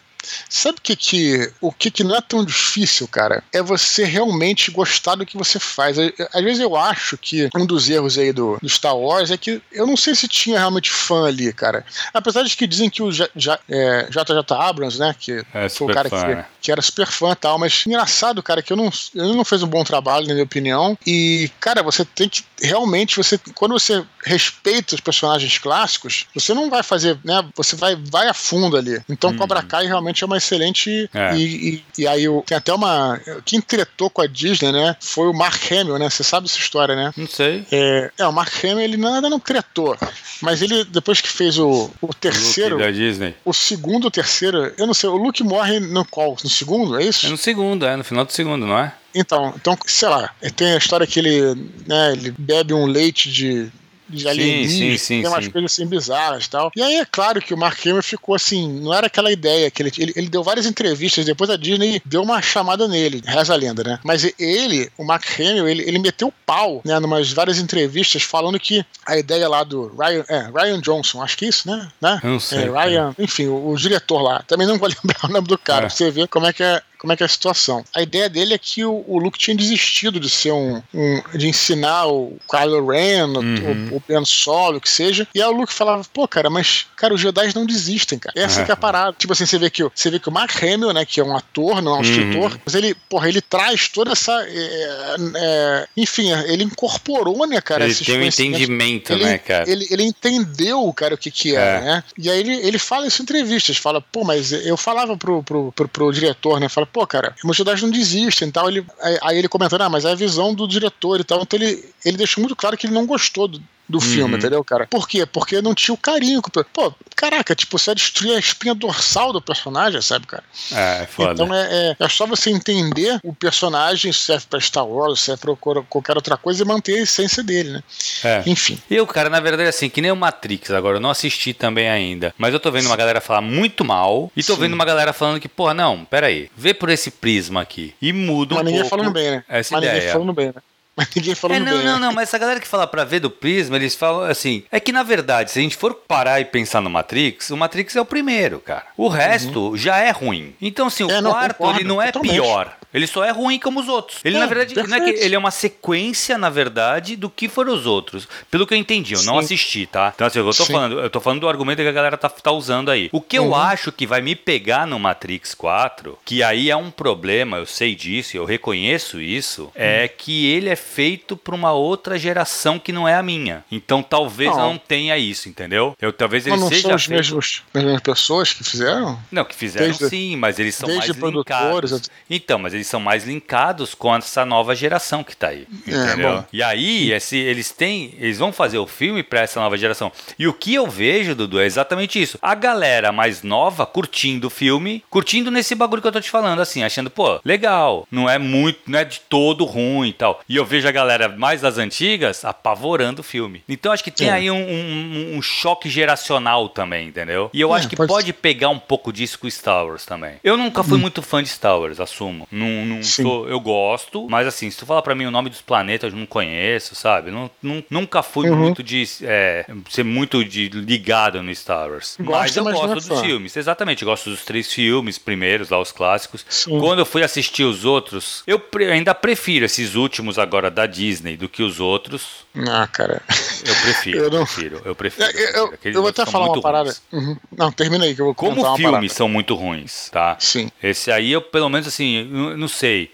Sabe o que que, o que que não é tão difícil, cara? É você realmente gostar do que você faz. Às vezes eu acho que um dos erros aí do, do Star Wars é que eu não sei se tinha realmente fã ali, cara. Apesar de que dizem que o J- J- é, JJ Abrams, né, que É, foi o cara fã, que, né? que era super fã e tal, mas engraçado, cara, que eu não, ele não fez um bom trabalho, na minha opinião. E, cara, você tem que realmente, você quando você respeita os personagens clássicos, você não vai fazer, né? Você vai, vai a fundo ali. Então, Cobra Kai realmente é uma excelente. É. E, e, e aí tem até uma. Quem tretou com a Disney, né? Foi o Mark Hamill, né? Você sabe essa história, né? Não sei. É, é, o Mark Hamill, ele nada não tretou. Mas ele, depois que fez o, o terceiro. Da Disney. O segundo, o terceiro, eu não sei, o Luke morre no qual? No segundo, é isso? É no segundo, é no final do segundo, não é? Então, então, sei lá, tem a história que ele, né, ele bebe um leite de, de alienígena, sim, sim, tem umas sim. coisas assim bizarras e tal. E aí é claro que o Mark Hamill ficou assim, não era aquela ideia que ele, ele, ele deu várias entrevistas, depois a Disney deu uma chamada nele, reza a lenda, né? Mas ele, o Mark Hamill, ele, ele meteu o pau, né, numas várias entrevistas falando que a ideia lá do Ryan, é, Ryan Johnson, acho que é isso, né? né? Não sei, É, Ryan, enfim, o, o diretor lá, também não vou lembrar o nome do cara, É. pra você ver como é que é como é que é a situação. A ideia dele é que o, o Luke tinha desistido de ser um, um- de ensinar o Kylo Ren, o- Uhum. o, o Ben Solo, o que seja. E aí o Luke falava, pô, cara, mas cara, os Jedi não desistem, cara. Essa que é a parada. Tipo assim, você vê que o- você vê que o Mark Hamill, né, que é um ator, não é um Uhum. escritor, mas ele, porra, ele traz toda essa, é, é, enfim, ele incorporou, né, cara, Ele tem um entendimento, ele, né, cara? Ele, ele entendeu, cara, o que que era, É. né? E aí ele, ele fala isso em entrevistas, fala, pô, mas eu falava pro, pro, pro, pro diretor, né? Fala, pô, cara, os Jedi não desistem e tal. Ele, aí ele comentando, ah, mas é a visão do diretor e tal. Então ele, ele deixou muito claro que ele não gostou do, do filme, entendeu, cara? Por quê? Porque não tinha o carinho. com o- Pô, caraca, tipo, você vai destruir a espinha dorsal do personagem, sabe, cara? É, foda. Então é, é, é só você entender o personagem, se serve pra Star Wars, se serve pra qualquer- outra coisa e manter a essência dele, né? É. Enfim. Eu, cara, na verdade, assim, que nem o Matrix agora, eu não assisti também ainda. Mas eu tô vendo uma galera falar muito mal. E tô Sim. vendo uma galera falando que, porra, não, peraí, vê por esse prisma aqui. E muda um Mas ninguém pouco falando bem, né? essa Mas ideia. ninguém falando bem, né? Mas ninguém falando É, não, bem. não, né? não, mas essa galera que fala pra ver do prisma, eles falam assim. É que na verdade, se a gente for parar e pensar no Matrix, o Matrix é o primeiro, cara. O resto já é ruim. Então, assim, o É, não, quarto, concordo, ele não é totalmente. pior. Ele só é ruim como os outros. Ele, é, na verdade, é que ele é uma sequência, na verdade, do que foram os outros. Pelo que eu entendi, eu Sim. não assisti, tá? Então, assim, eu tô, falando, eu tô falando do argumento que a galera tá, tá usando aí. O que uhum. eu acho que vai me pegar no Matrix 4, que aí é um problema, eu sei disso, eu reconheço isso, é uhum. que ele é feito pra uma outra geração que não é a minha. Então, talvez não, não tenha isso, entendeu? Eu, talvez ele não seja. São os mesmos, as mesmas pessoas que fizeram? Não, que fizeram desde, sim, mas eles são mais linkados. Então, mas eles são mais linkados com essa nova geração que tá aí. É, entendeu? É, e aí, esse, eles têm. Eles vão fazer o filme para essa nova geração. E o que eu vejo, Dudu, é exatamente isso. A galera mais nova curtindo o filme, curtindo nesse bagulho que eu tô te falando, assim, achando, pô, legal. Não é muito, não é de todo ruim e tal. E eu vejo a galera mais das antigas apavorando o filme. Então acho que tem é. aí um, um, um, choque geracional também, entendeu? E eu é, acho que pode... pode... pegar um pouco disso com Star Wars também. Eu nunca fui hum. muito fã de Star Wars, assumo. Não, não sou, eu gosto, mas assim, se tu falar para mim o nome dos planetas, eu não conheço, sabe? Não, não, nunca fui uhum. muito de é, ser muito de, ligado no Star Wars. Gosto, mas eu gosto é dos filmes, exatamente. Eu gosto dos três filmes primeiros, lá os clássicos. Sim. Quando eu fui assistir os outros, eu pre ainda prefiro esses últimos agora da Disney do que os outros. Ah, cara. Eu prefiro, eu não... prefiro, eu prefiro. Eu, eu, eu vou até falar uma parada. Uhum. Não, termina aí que eu vou Como filmes são muito ruins, tá? Sim. Esse aí eu, pelo menos assim, não sei.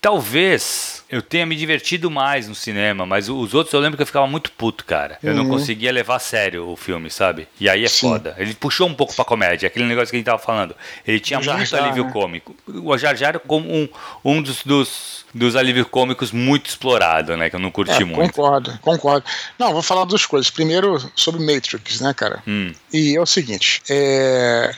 Talvez eu tenha me divertido mais no cinema, mas os outros eu lembro que eu ficava muito puto, cara. Eu uhum. não conseguia levar a sério o filme, sabe? E aí é Sim. foda. Ele puxou um pouco pra comédia, aquele negócio que a gente tava falando. Ele tinha muito Jar, alívio né? cômico. O Jar Jar como um, um dos, dos, dos alívios cômicos muito explorado, né? Que eu não curti é, muito. Concordo, concordo. Não, vou falar duas coisas. Primeiro, sobre Matrix, né, cara? Hum. E é o seguinte, é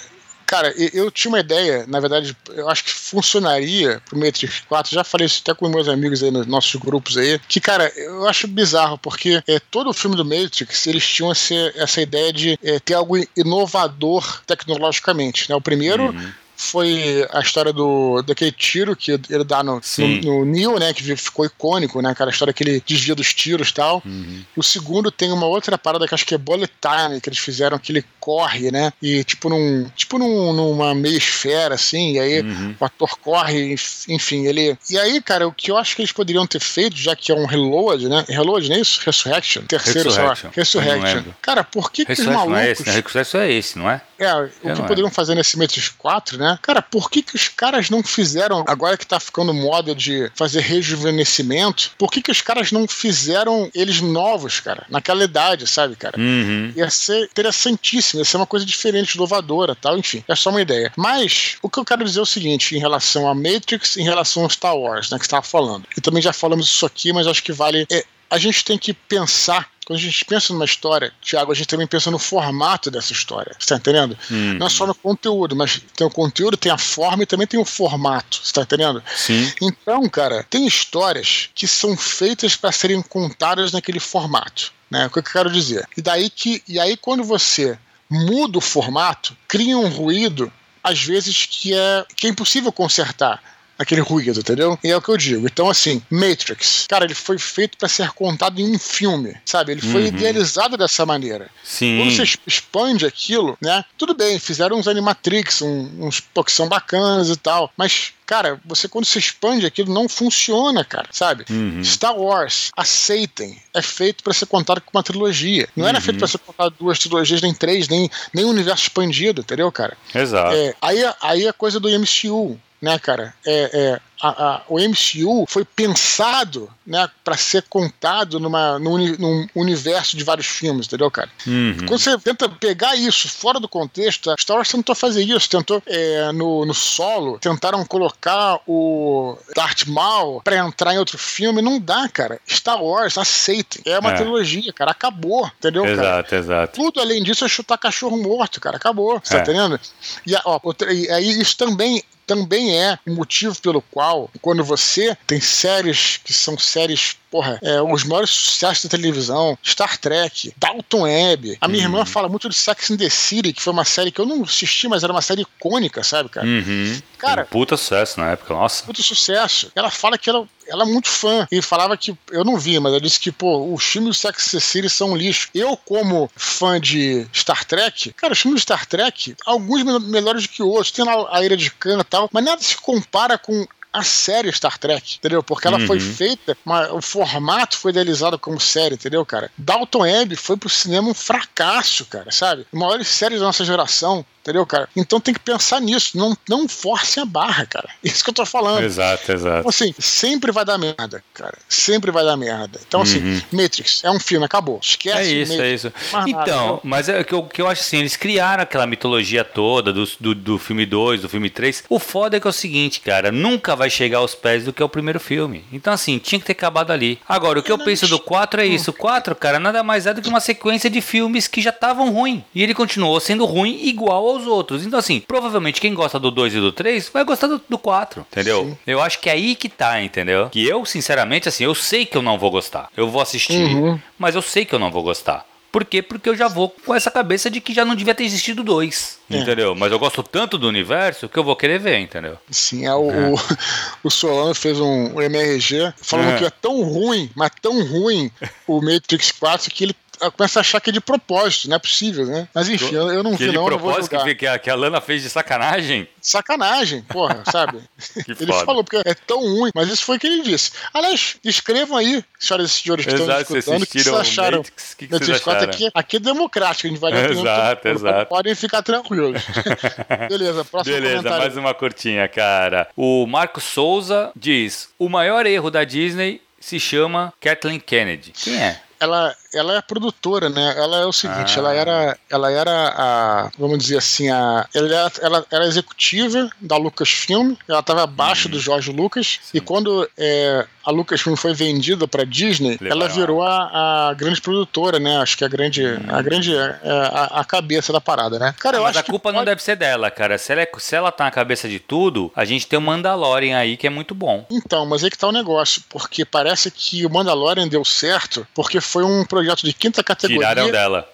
Cara, eu tinha uma ideia, na verdade, eu acho que funcionaria pro Matrix 4. Já falei isso até com meus amigos aí nos nossos grupos aí. Que, cara, eu acho bizarro, porque é, todo o filme do Matrix, eles tinham essa, essa ideia de é, ter algo inovador tecnologicamente. Né? O primeiro. Uhum foi a história do daquele tiro que ele dá no, no, no, Neo, né? Que ficou icônico, né? Cara, a história que ele desvia dos tiros e tal. Uhum. O segundo tem uma outra parada que acho que é bullet time, que eles fizeram que ele corre, né? E tipo num. Tipo num, numa meia esfera, assim, e aí uhum. o ator corre, enfim, ele. E aí, cara, o que eu acho que eles poderiam ter feito, já que é um reload, né? Reload, não é isso? Resurrection? Terceiro, Resurrection. sei lá. Resurrection. Cara, por que, que os malucos. Não é esse, né? Resurrection é esse, não é? É, o eu que poderiam é. fazer nesse Matrix 4, né? Cara, por que, que os caras não fizeram, agora que tá ficando moda de fazer rejuvenescimento, por que, que os caras não fizeram eles novos, cara, naquela idade, sabe, cara? Uhum. Ia ser interessantíssimo, ia ser uma coisa diferente, inovadora tal, enfim, é só uma ideia. Mas o que eu quero dizer é o seguinte, em relação a Matrix, em relação a Star Wars, né, que você tava falando. E também já falamos isso aqui, mas acho que vale. É, a gente tem que pensar quando a gente pensa numa história, Tiago, a gente também pensa no formato dessa história. Você tá entendendo? Uhum. Não é só no conteúdo, mas tem o conteúdo, tem a forma e também tem o formato. Você tá entendendo? Sim. Então, cara, tem histórias que são feitas para serem contadas naquele formato. Né? O que eu quero dizer? E daí que. E aí, quando você muda o formato, cria um ruído, às vezes, que é, que é impossível consertar aquele ruído, entendeu? E é o que eu digo. Então, assim, Matrix, cara, ele foi feito para ser contado em um filme, sabe? Ele foi uhum. idealizado dessa maneira. Sim. Quando você expande aquilo, né? Tudo bem, fizeram uns Animatrix, um, uns pô, que são bacanas e tal, mas cara, você quando se expande aquilo não funciona, cara, sabe? Uhum. Star Wars, aceitem, é feito para ser contado com uma trilogia. Não era feito para ser contado duas trilogias, nem três, nem, nem um universo expandido, entendeu, cara? Exato. É, aí, aí a coisa do MCU né, cara? É, é, a, a, o MCU foi pensado né, para ser contado numa, num, num, universo de vários filmes, entendeu, cara? Uhum. Quando você tenta pegar isso fora do contexto, a Star Wars tentou fazer isso, tentou é, no, no solo, tentaram colocar o Darth Maul para entrar em outro filme, não dá, cara. Star Wars, aceitem. É uma é. trilogia, cara, acabou, entendeu, exato, cara? Exato, Tudo além disso é chutar cachorro morto, cara, acabou, você tá é. tá entendendo? E, ó, e aí isso também também é o motivo pelo qual, quando você tem séries que são séries porra, é, os maiores sucessos da televisão, Star Trek, Dalton Web. A minha uhum. irmã fala muito de Sex and the City, que foi uma série que eu não assisti, mas era uma série icônica, sabe, cara? Uhum. Cara, um puta sucesso na época, nossa. Puta sucesso. Ela fala que ela, ela é muito fã e falava que eu não vi, mas ela disse que, pô, os filmes do Sex and the City são um lixo. Eu, como fã de Star Trek, cara, os filmes de Star Trek, alguns melhores do que outros. Tem lá a Ilha de Khan e tal, mas nada se compara com a série Star Trek, entendeu? Porque ela Uhum. foi feita, uma- o formato foi idealizado como série, entendeu, cara? Dalton Web foi pro cinema um fracasso, cara, sabe? Maiores séries da nossa geração. Entendeu, cara? Então tem que pensar nisso. Não, não force a barra, cara. Isso que eu tô falando. Exato, exato. Então, assim, sempre vai dar merda, cara. Sempre vai dar merda. Então, assim, Matrix é um filme, acabou. Esquece Uhum. É isso, Matrix. é isso. Nada, Então, entendeu? mas é que eu, que eu acho assim, eles criaram aquela mitologia toda do, do, do filme 2, do filme 3. O foda é que é o seguinte, cara, nunca vai chegar aos pés do que é o primeiro filme. Então, assim, tinha que ter acabado ali. Agora, o que eu penso do 4 é isso. O 4, cara, nada mais é do que uma sequência de filmes que já estavam ruins. E ele continuou sendo ruim igual aos outros. Então, assim, provavelmente quem gosta do 2 e do 3 vai gostar do, do 4, entendeu? Sim. Eu acho que é aí que tá, entendeu? Que eu, sinceramente, assim, eu sei que eu não vou gostar. Eu vou assistir, Uhum. mas eu sei que eu não vou gostar. Por quê? Porque eu já vou com essa cabeça de que já não devia ter existido dois. É. Entendeu? Mas eu gosto tanto do universo que eu vou querer ver, entendeu? Sim, é o, o, o Solano fez um, MRG falando É. que é tão ruim, mas tão ruim o Matrix 4 que ele começa a achar que é de propósito, não é possível, né? Mas enfim, eu, eu não vi Aquele não, vou propósito que, que, a, que a Lana fez de sacanagem. Sacanagem, porra, sabe? Que ele falou, porque é tão ruim, mas isso foi o que ele disse. Aliás, escrevam aí, senhoras e senhores que estão Exato, vocês escutando, o que vocês acharam. Matrix, que que vocês Matrix 4 acharam? aqui, aqui é democrático, a gente vai Exato, todo, exato. Podem ficar tranquilos. Beleza, próximo Beleza, comentário. mais uma curtinha, cara. O Marco Souza diz: o maior erro da Disney se chama Kathleen Kennedy. Quem é? ela, ela é produtora, né? Ela é o seguinte, Ah. ela era, ela era a, vamos dizer assim, a, ela, era- ela era executiva da Lucasfilm, ela estava abaixo Uhum. do Jorge Lucas, e quando é, a Lucasfilm foi vendida para Disney, ela virou a, a grande produtora, né? Acho que a grande, a grande, é, a, a cabeça da parada, né? Cara, eu Mas acho a culpa não deve ser dela, cara. Se ela, é- se ela tá na cabeça de tudo, a gente tem o Mandalorian aí que é muito bom. Então, mas aí que tá o negócio, porque parece que o Mandalorian deu certo, porque foi um projeto de quinta categoria. Tiraram dela.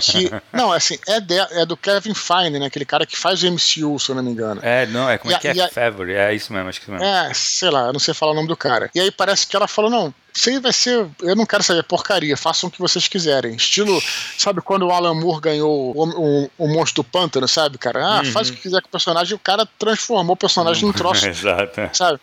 que não assim é, de- é do Kevin Feige né aquele cara que faz o MCU se eu não me engano É, não, é como E é a- que é? a- Favre, é isso mesmo, acho que é isso mesmo. é sei lá eu não sei falar o nome do cara e aí parece que ela falou não isso aí vai ser eu não quero saber porcaria façam o que vocês quiserem estilo sabe quando o Alan Moore ganhou o, o, o monstro do pântano sabe cara ah Uhum. faz o que quiser com o personagem o cara transformou o personagem num troço Exato. sabe?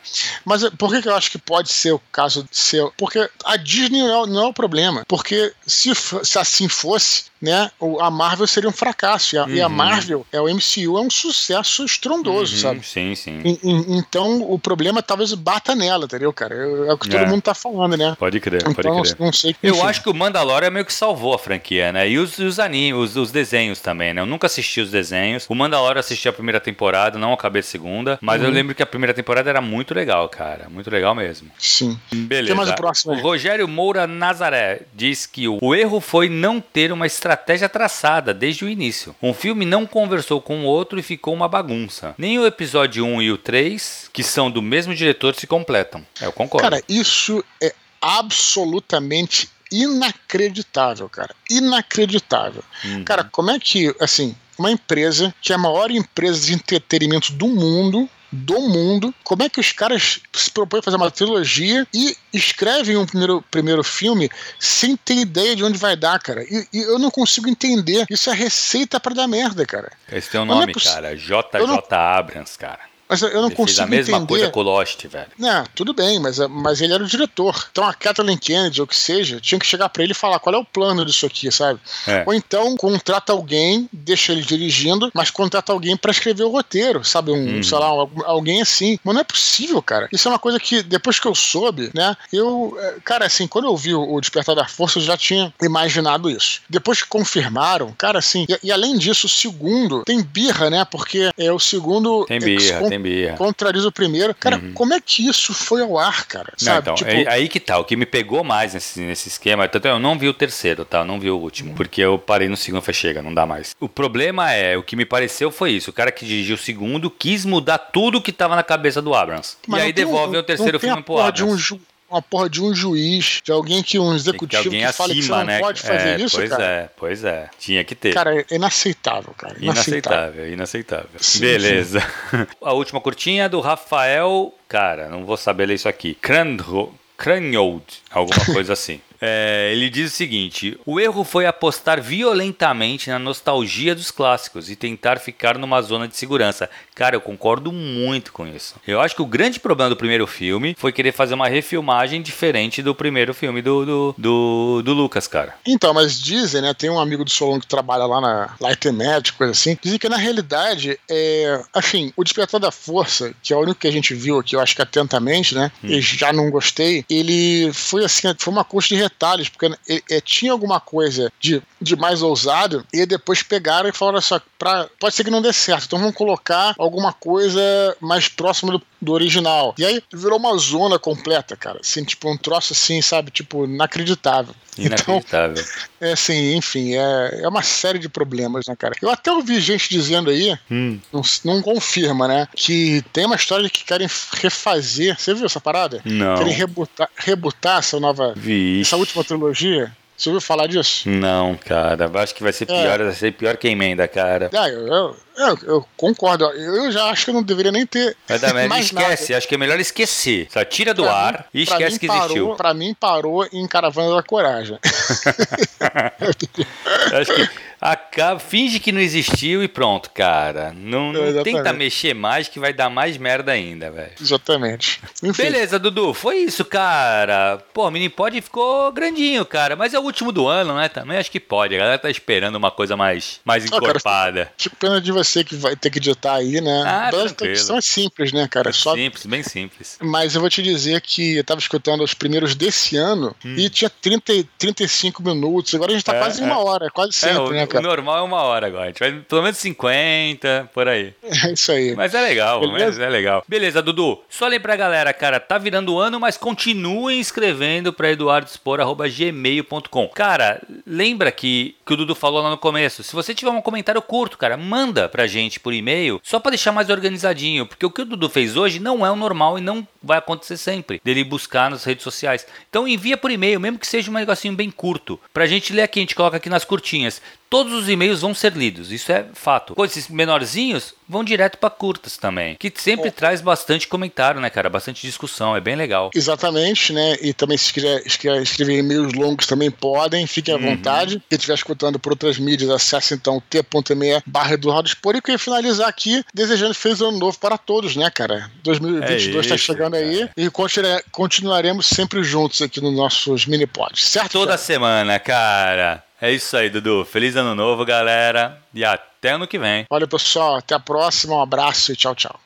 Mas eh, por que, que eu acho que pode ser o caso de ser? Porque a Disney não é, não é o problema. Porque se, se assim fosse, né, a Marvel seria um fracasso. E a, e a Uhum. Marvel, é o MCU, é um sucesso estrondoso, Uhum, sabe? Sim, sim. E- e- Então o problema talvez bata nela, entendeu, cara? É, é o que todo É. mundo tá falando, né? Pode crer, pode Então, crer. não sei. Eu enfim. acho que o Mandalorian meio que salvou a franquia, né? E os, os animes, os, os desenhos também, né? Eu nunca assisti os desenhos. O Mandalorian assisti a primeira temporada, não acabei a segunda. Mas Uhum. eu lembro que a primeira temporada era muito legal, cara. Muito legal mesmo. Sim. Beleza. Tem mais o próximo aí? Rogério Moura Nazaré diz que o, o erro foi não ter uma estratégia traçada desde o início. Um filme não conversou com o outro e ficou uma bagunça. Nem o episódio 1 e o 3, que são do mesmo diretor, se completam. É, Eu concordo. Cara, isso é absolutamente inacreditável, cara. Inacreditável. Uhum. Cara, como é que, assim, uma empresa que é a maior empresa de entretenimento do mundo, do mundo, como é que os caras se propõem a fazer uma trilogia e escrevem um primeiro, primeiro filme sem ter ideia de onde vai dar, cara? E, e eu não consigo entender. Isso é receita pra dar merda, cara. Esse tem um é nome, possi- cara. JJ não- Abrams, cara. Mas eu não Ele fez consigo a mesma entender. coisa com o Lost, velho. Não, tudo bem, mas, mas ele era o diretor. Então a Kathleen Kennedy, ou o que seja, tinha que chegar pra ele e falar qual é o plano disso aqui, sabe? É. Ou então contrata alguém, deixa ele dirigindo, mas contrata alguém pra escrever o roteiro, sabe? Um, Uhum. sei lá, um- alguém assim. Mas não é possível, cara. Isso é uma coisa que depois que eu soube, né? Eu, eh, cara, assim, quando eu vi o Despertar da Força, eu já tinha imaginado isso. Depois que confirmaram, cara, assim, e, e além disso, o segundo tem birra, né? Porque é o segundo Tem é, birra, tem birra. contradiz o primeiro. Cara, Uhum. como é que isso foi ao ar, cara? Não, Sabe? então, tipo, é aí que tá. O que me pegou mais nesse, nesse esquema, tanto é, eu não vi o terceiro, tá? Eu não vi o último. Porque eu parei no segundo e falei, chega, não dá mais. O problema é, o que me pareceu foi isso. O cara que dirigiu o segundo quis mudar tudo que tava na cabeça do Abrams. mas e não aí tem um- devolve o terceiro não filme pro porra de um Abrams. Uma porra de um juiz, de alguém que um Tem que ter executivo alguém que fala que você acima, não né? pode fazer É, isso, pois cara. é, pois é. Tinha que ter. Cara, é inaceitável, cara. Inaceitável. Inaceitável, inaceitável. Sim, Beleza. A última curtinha é do Rafael. Cara, não vou saber ler isso aqui. Cranho- Cranhold, alguma coisa assim. É, ele diz o seguinte: o erro foi apostar violentamente na nostalgia dos clássicos e tentar ficar numa zona de segurança. Cara, eu concordo muito com isso. Eu acho que o grande problema do primeiro filme foi querer fazer uma refilmagem diferente do primeiro filme do, do, do, do Lucas, cara. Então, mas dizem, né? Tem um amigo do Solon que trabalha lá na Light Magic, coisa assim. Dizem que na realidade, é. Assim, o Despertar da Força, que é o único que a gente viu aqui, eu acho que atentamente, né? Hum. E já não gostei. Ele foi assim, foi uma coxa de retalhos, porque ele, ele, tinha alguma coisa de, de mais ousado, e depois pegaram e falaram assim: pra, pode ser que não dê certo, então vamos colocar alguma coisa mais próxima do, do original. E aí virou uma zona completa, cara. Assim, tipo, um troço assim, sabe? Tipo, inacreditável. Inacreditável. Então, é assim, enfim, é, é uma série de problemas, né, cara? Eu até ouvi gente dizendo aí, hum. não, não confirma, né? Que tem uma história de que querem refazer. Você viu essa parada? Não. Querem rebutar, rebutar essa nova. Vixe. Essa última trilogia. Você ouviu falar disso? Não, cara. Acho que vai ser pior, é. vai ser pior que a emenda, cara. É, eu, eu, eu, eu, concordo. Eu já acho que eu não deveria nem ter. Merda. Esquece. Nada. Acho que é melhor esquecer. Só tira do pra ar mim, e esquece que parou, existiu. Pra mim, parou em Caravana da Coragem. acho que acaba, finge que não existiu e pronto, cara. Não, não tenta mexer mais que vai dar mais merda ainda, velho. Exatamente. Enfim. Beleza, Dudu. Foi isso, cara. Pô, o Minipod ficou grandinho, cara. Mas é o último do ano, né? Também acho que pode. A galera tá esperando uma coisa mais, mais encorpada. cara, fico pena de você que vai ter que editar aí, né? Ah, é simples, né, cara? É Só... Simples, bem simples. Mas eu vou te dizer que eu tava escutando os primeiros desse ano hum. e tinha 30, 35 minutos. Agora a gente tá é, quase é. uma hora, quase é, sempre, o, né? O normal é uma hora agora. A gente vai pelo menos 50, por aí. É isso aí. Mas é legal, mas é legal. Beleza, Dudu. Só lembra pra galera, cara, tá virando ano, mas continuem escrevendo pra eduardospor.gmail.com. Cara, lembra que, que o Dudu falou lá no começo. Se você tiver um comentário curto, cara, manda pra gente por e-mail, só para deixar mais organizadinho, porque o que o Dudu fez hoje não é o normal e não vai acontecer sempre, dele buscar nas redes sociais. Então envia por e-mail, mesmo que seja um negocinho bem curto, pra gente ler aqui, a gente coloca aqui nas curtinhas todos os e-mails vão ser lidos, isso é fato. Coisas menorzinhos vão direto para curtas também, que sempre é. traz bastante comentário, né, cara? Bastante discussão, é bem legal. Exatamente, né? E também se quiser escrever e-mails longos também podem, fiquem à uhum. vontade. Quem estiver escutando por outras mídias, acesse então t.me barra do Expor e queria finalizar aqui desejando feliz ano novo para todos, né, cara? 2022 está é chegando cara. aí e continuaremos sempre juntos aqui nos nossos mini pods, certo? Toda cara? semana, cara. É isso aí, Dudu. Feliz ano novo, galera. E até ano que vem. Olha, pessoal. Até a próxima. Um abraço e tchau, tchau.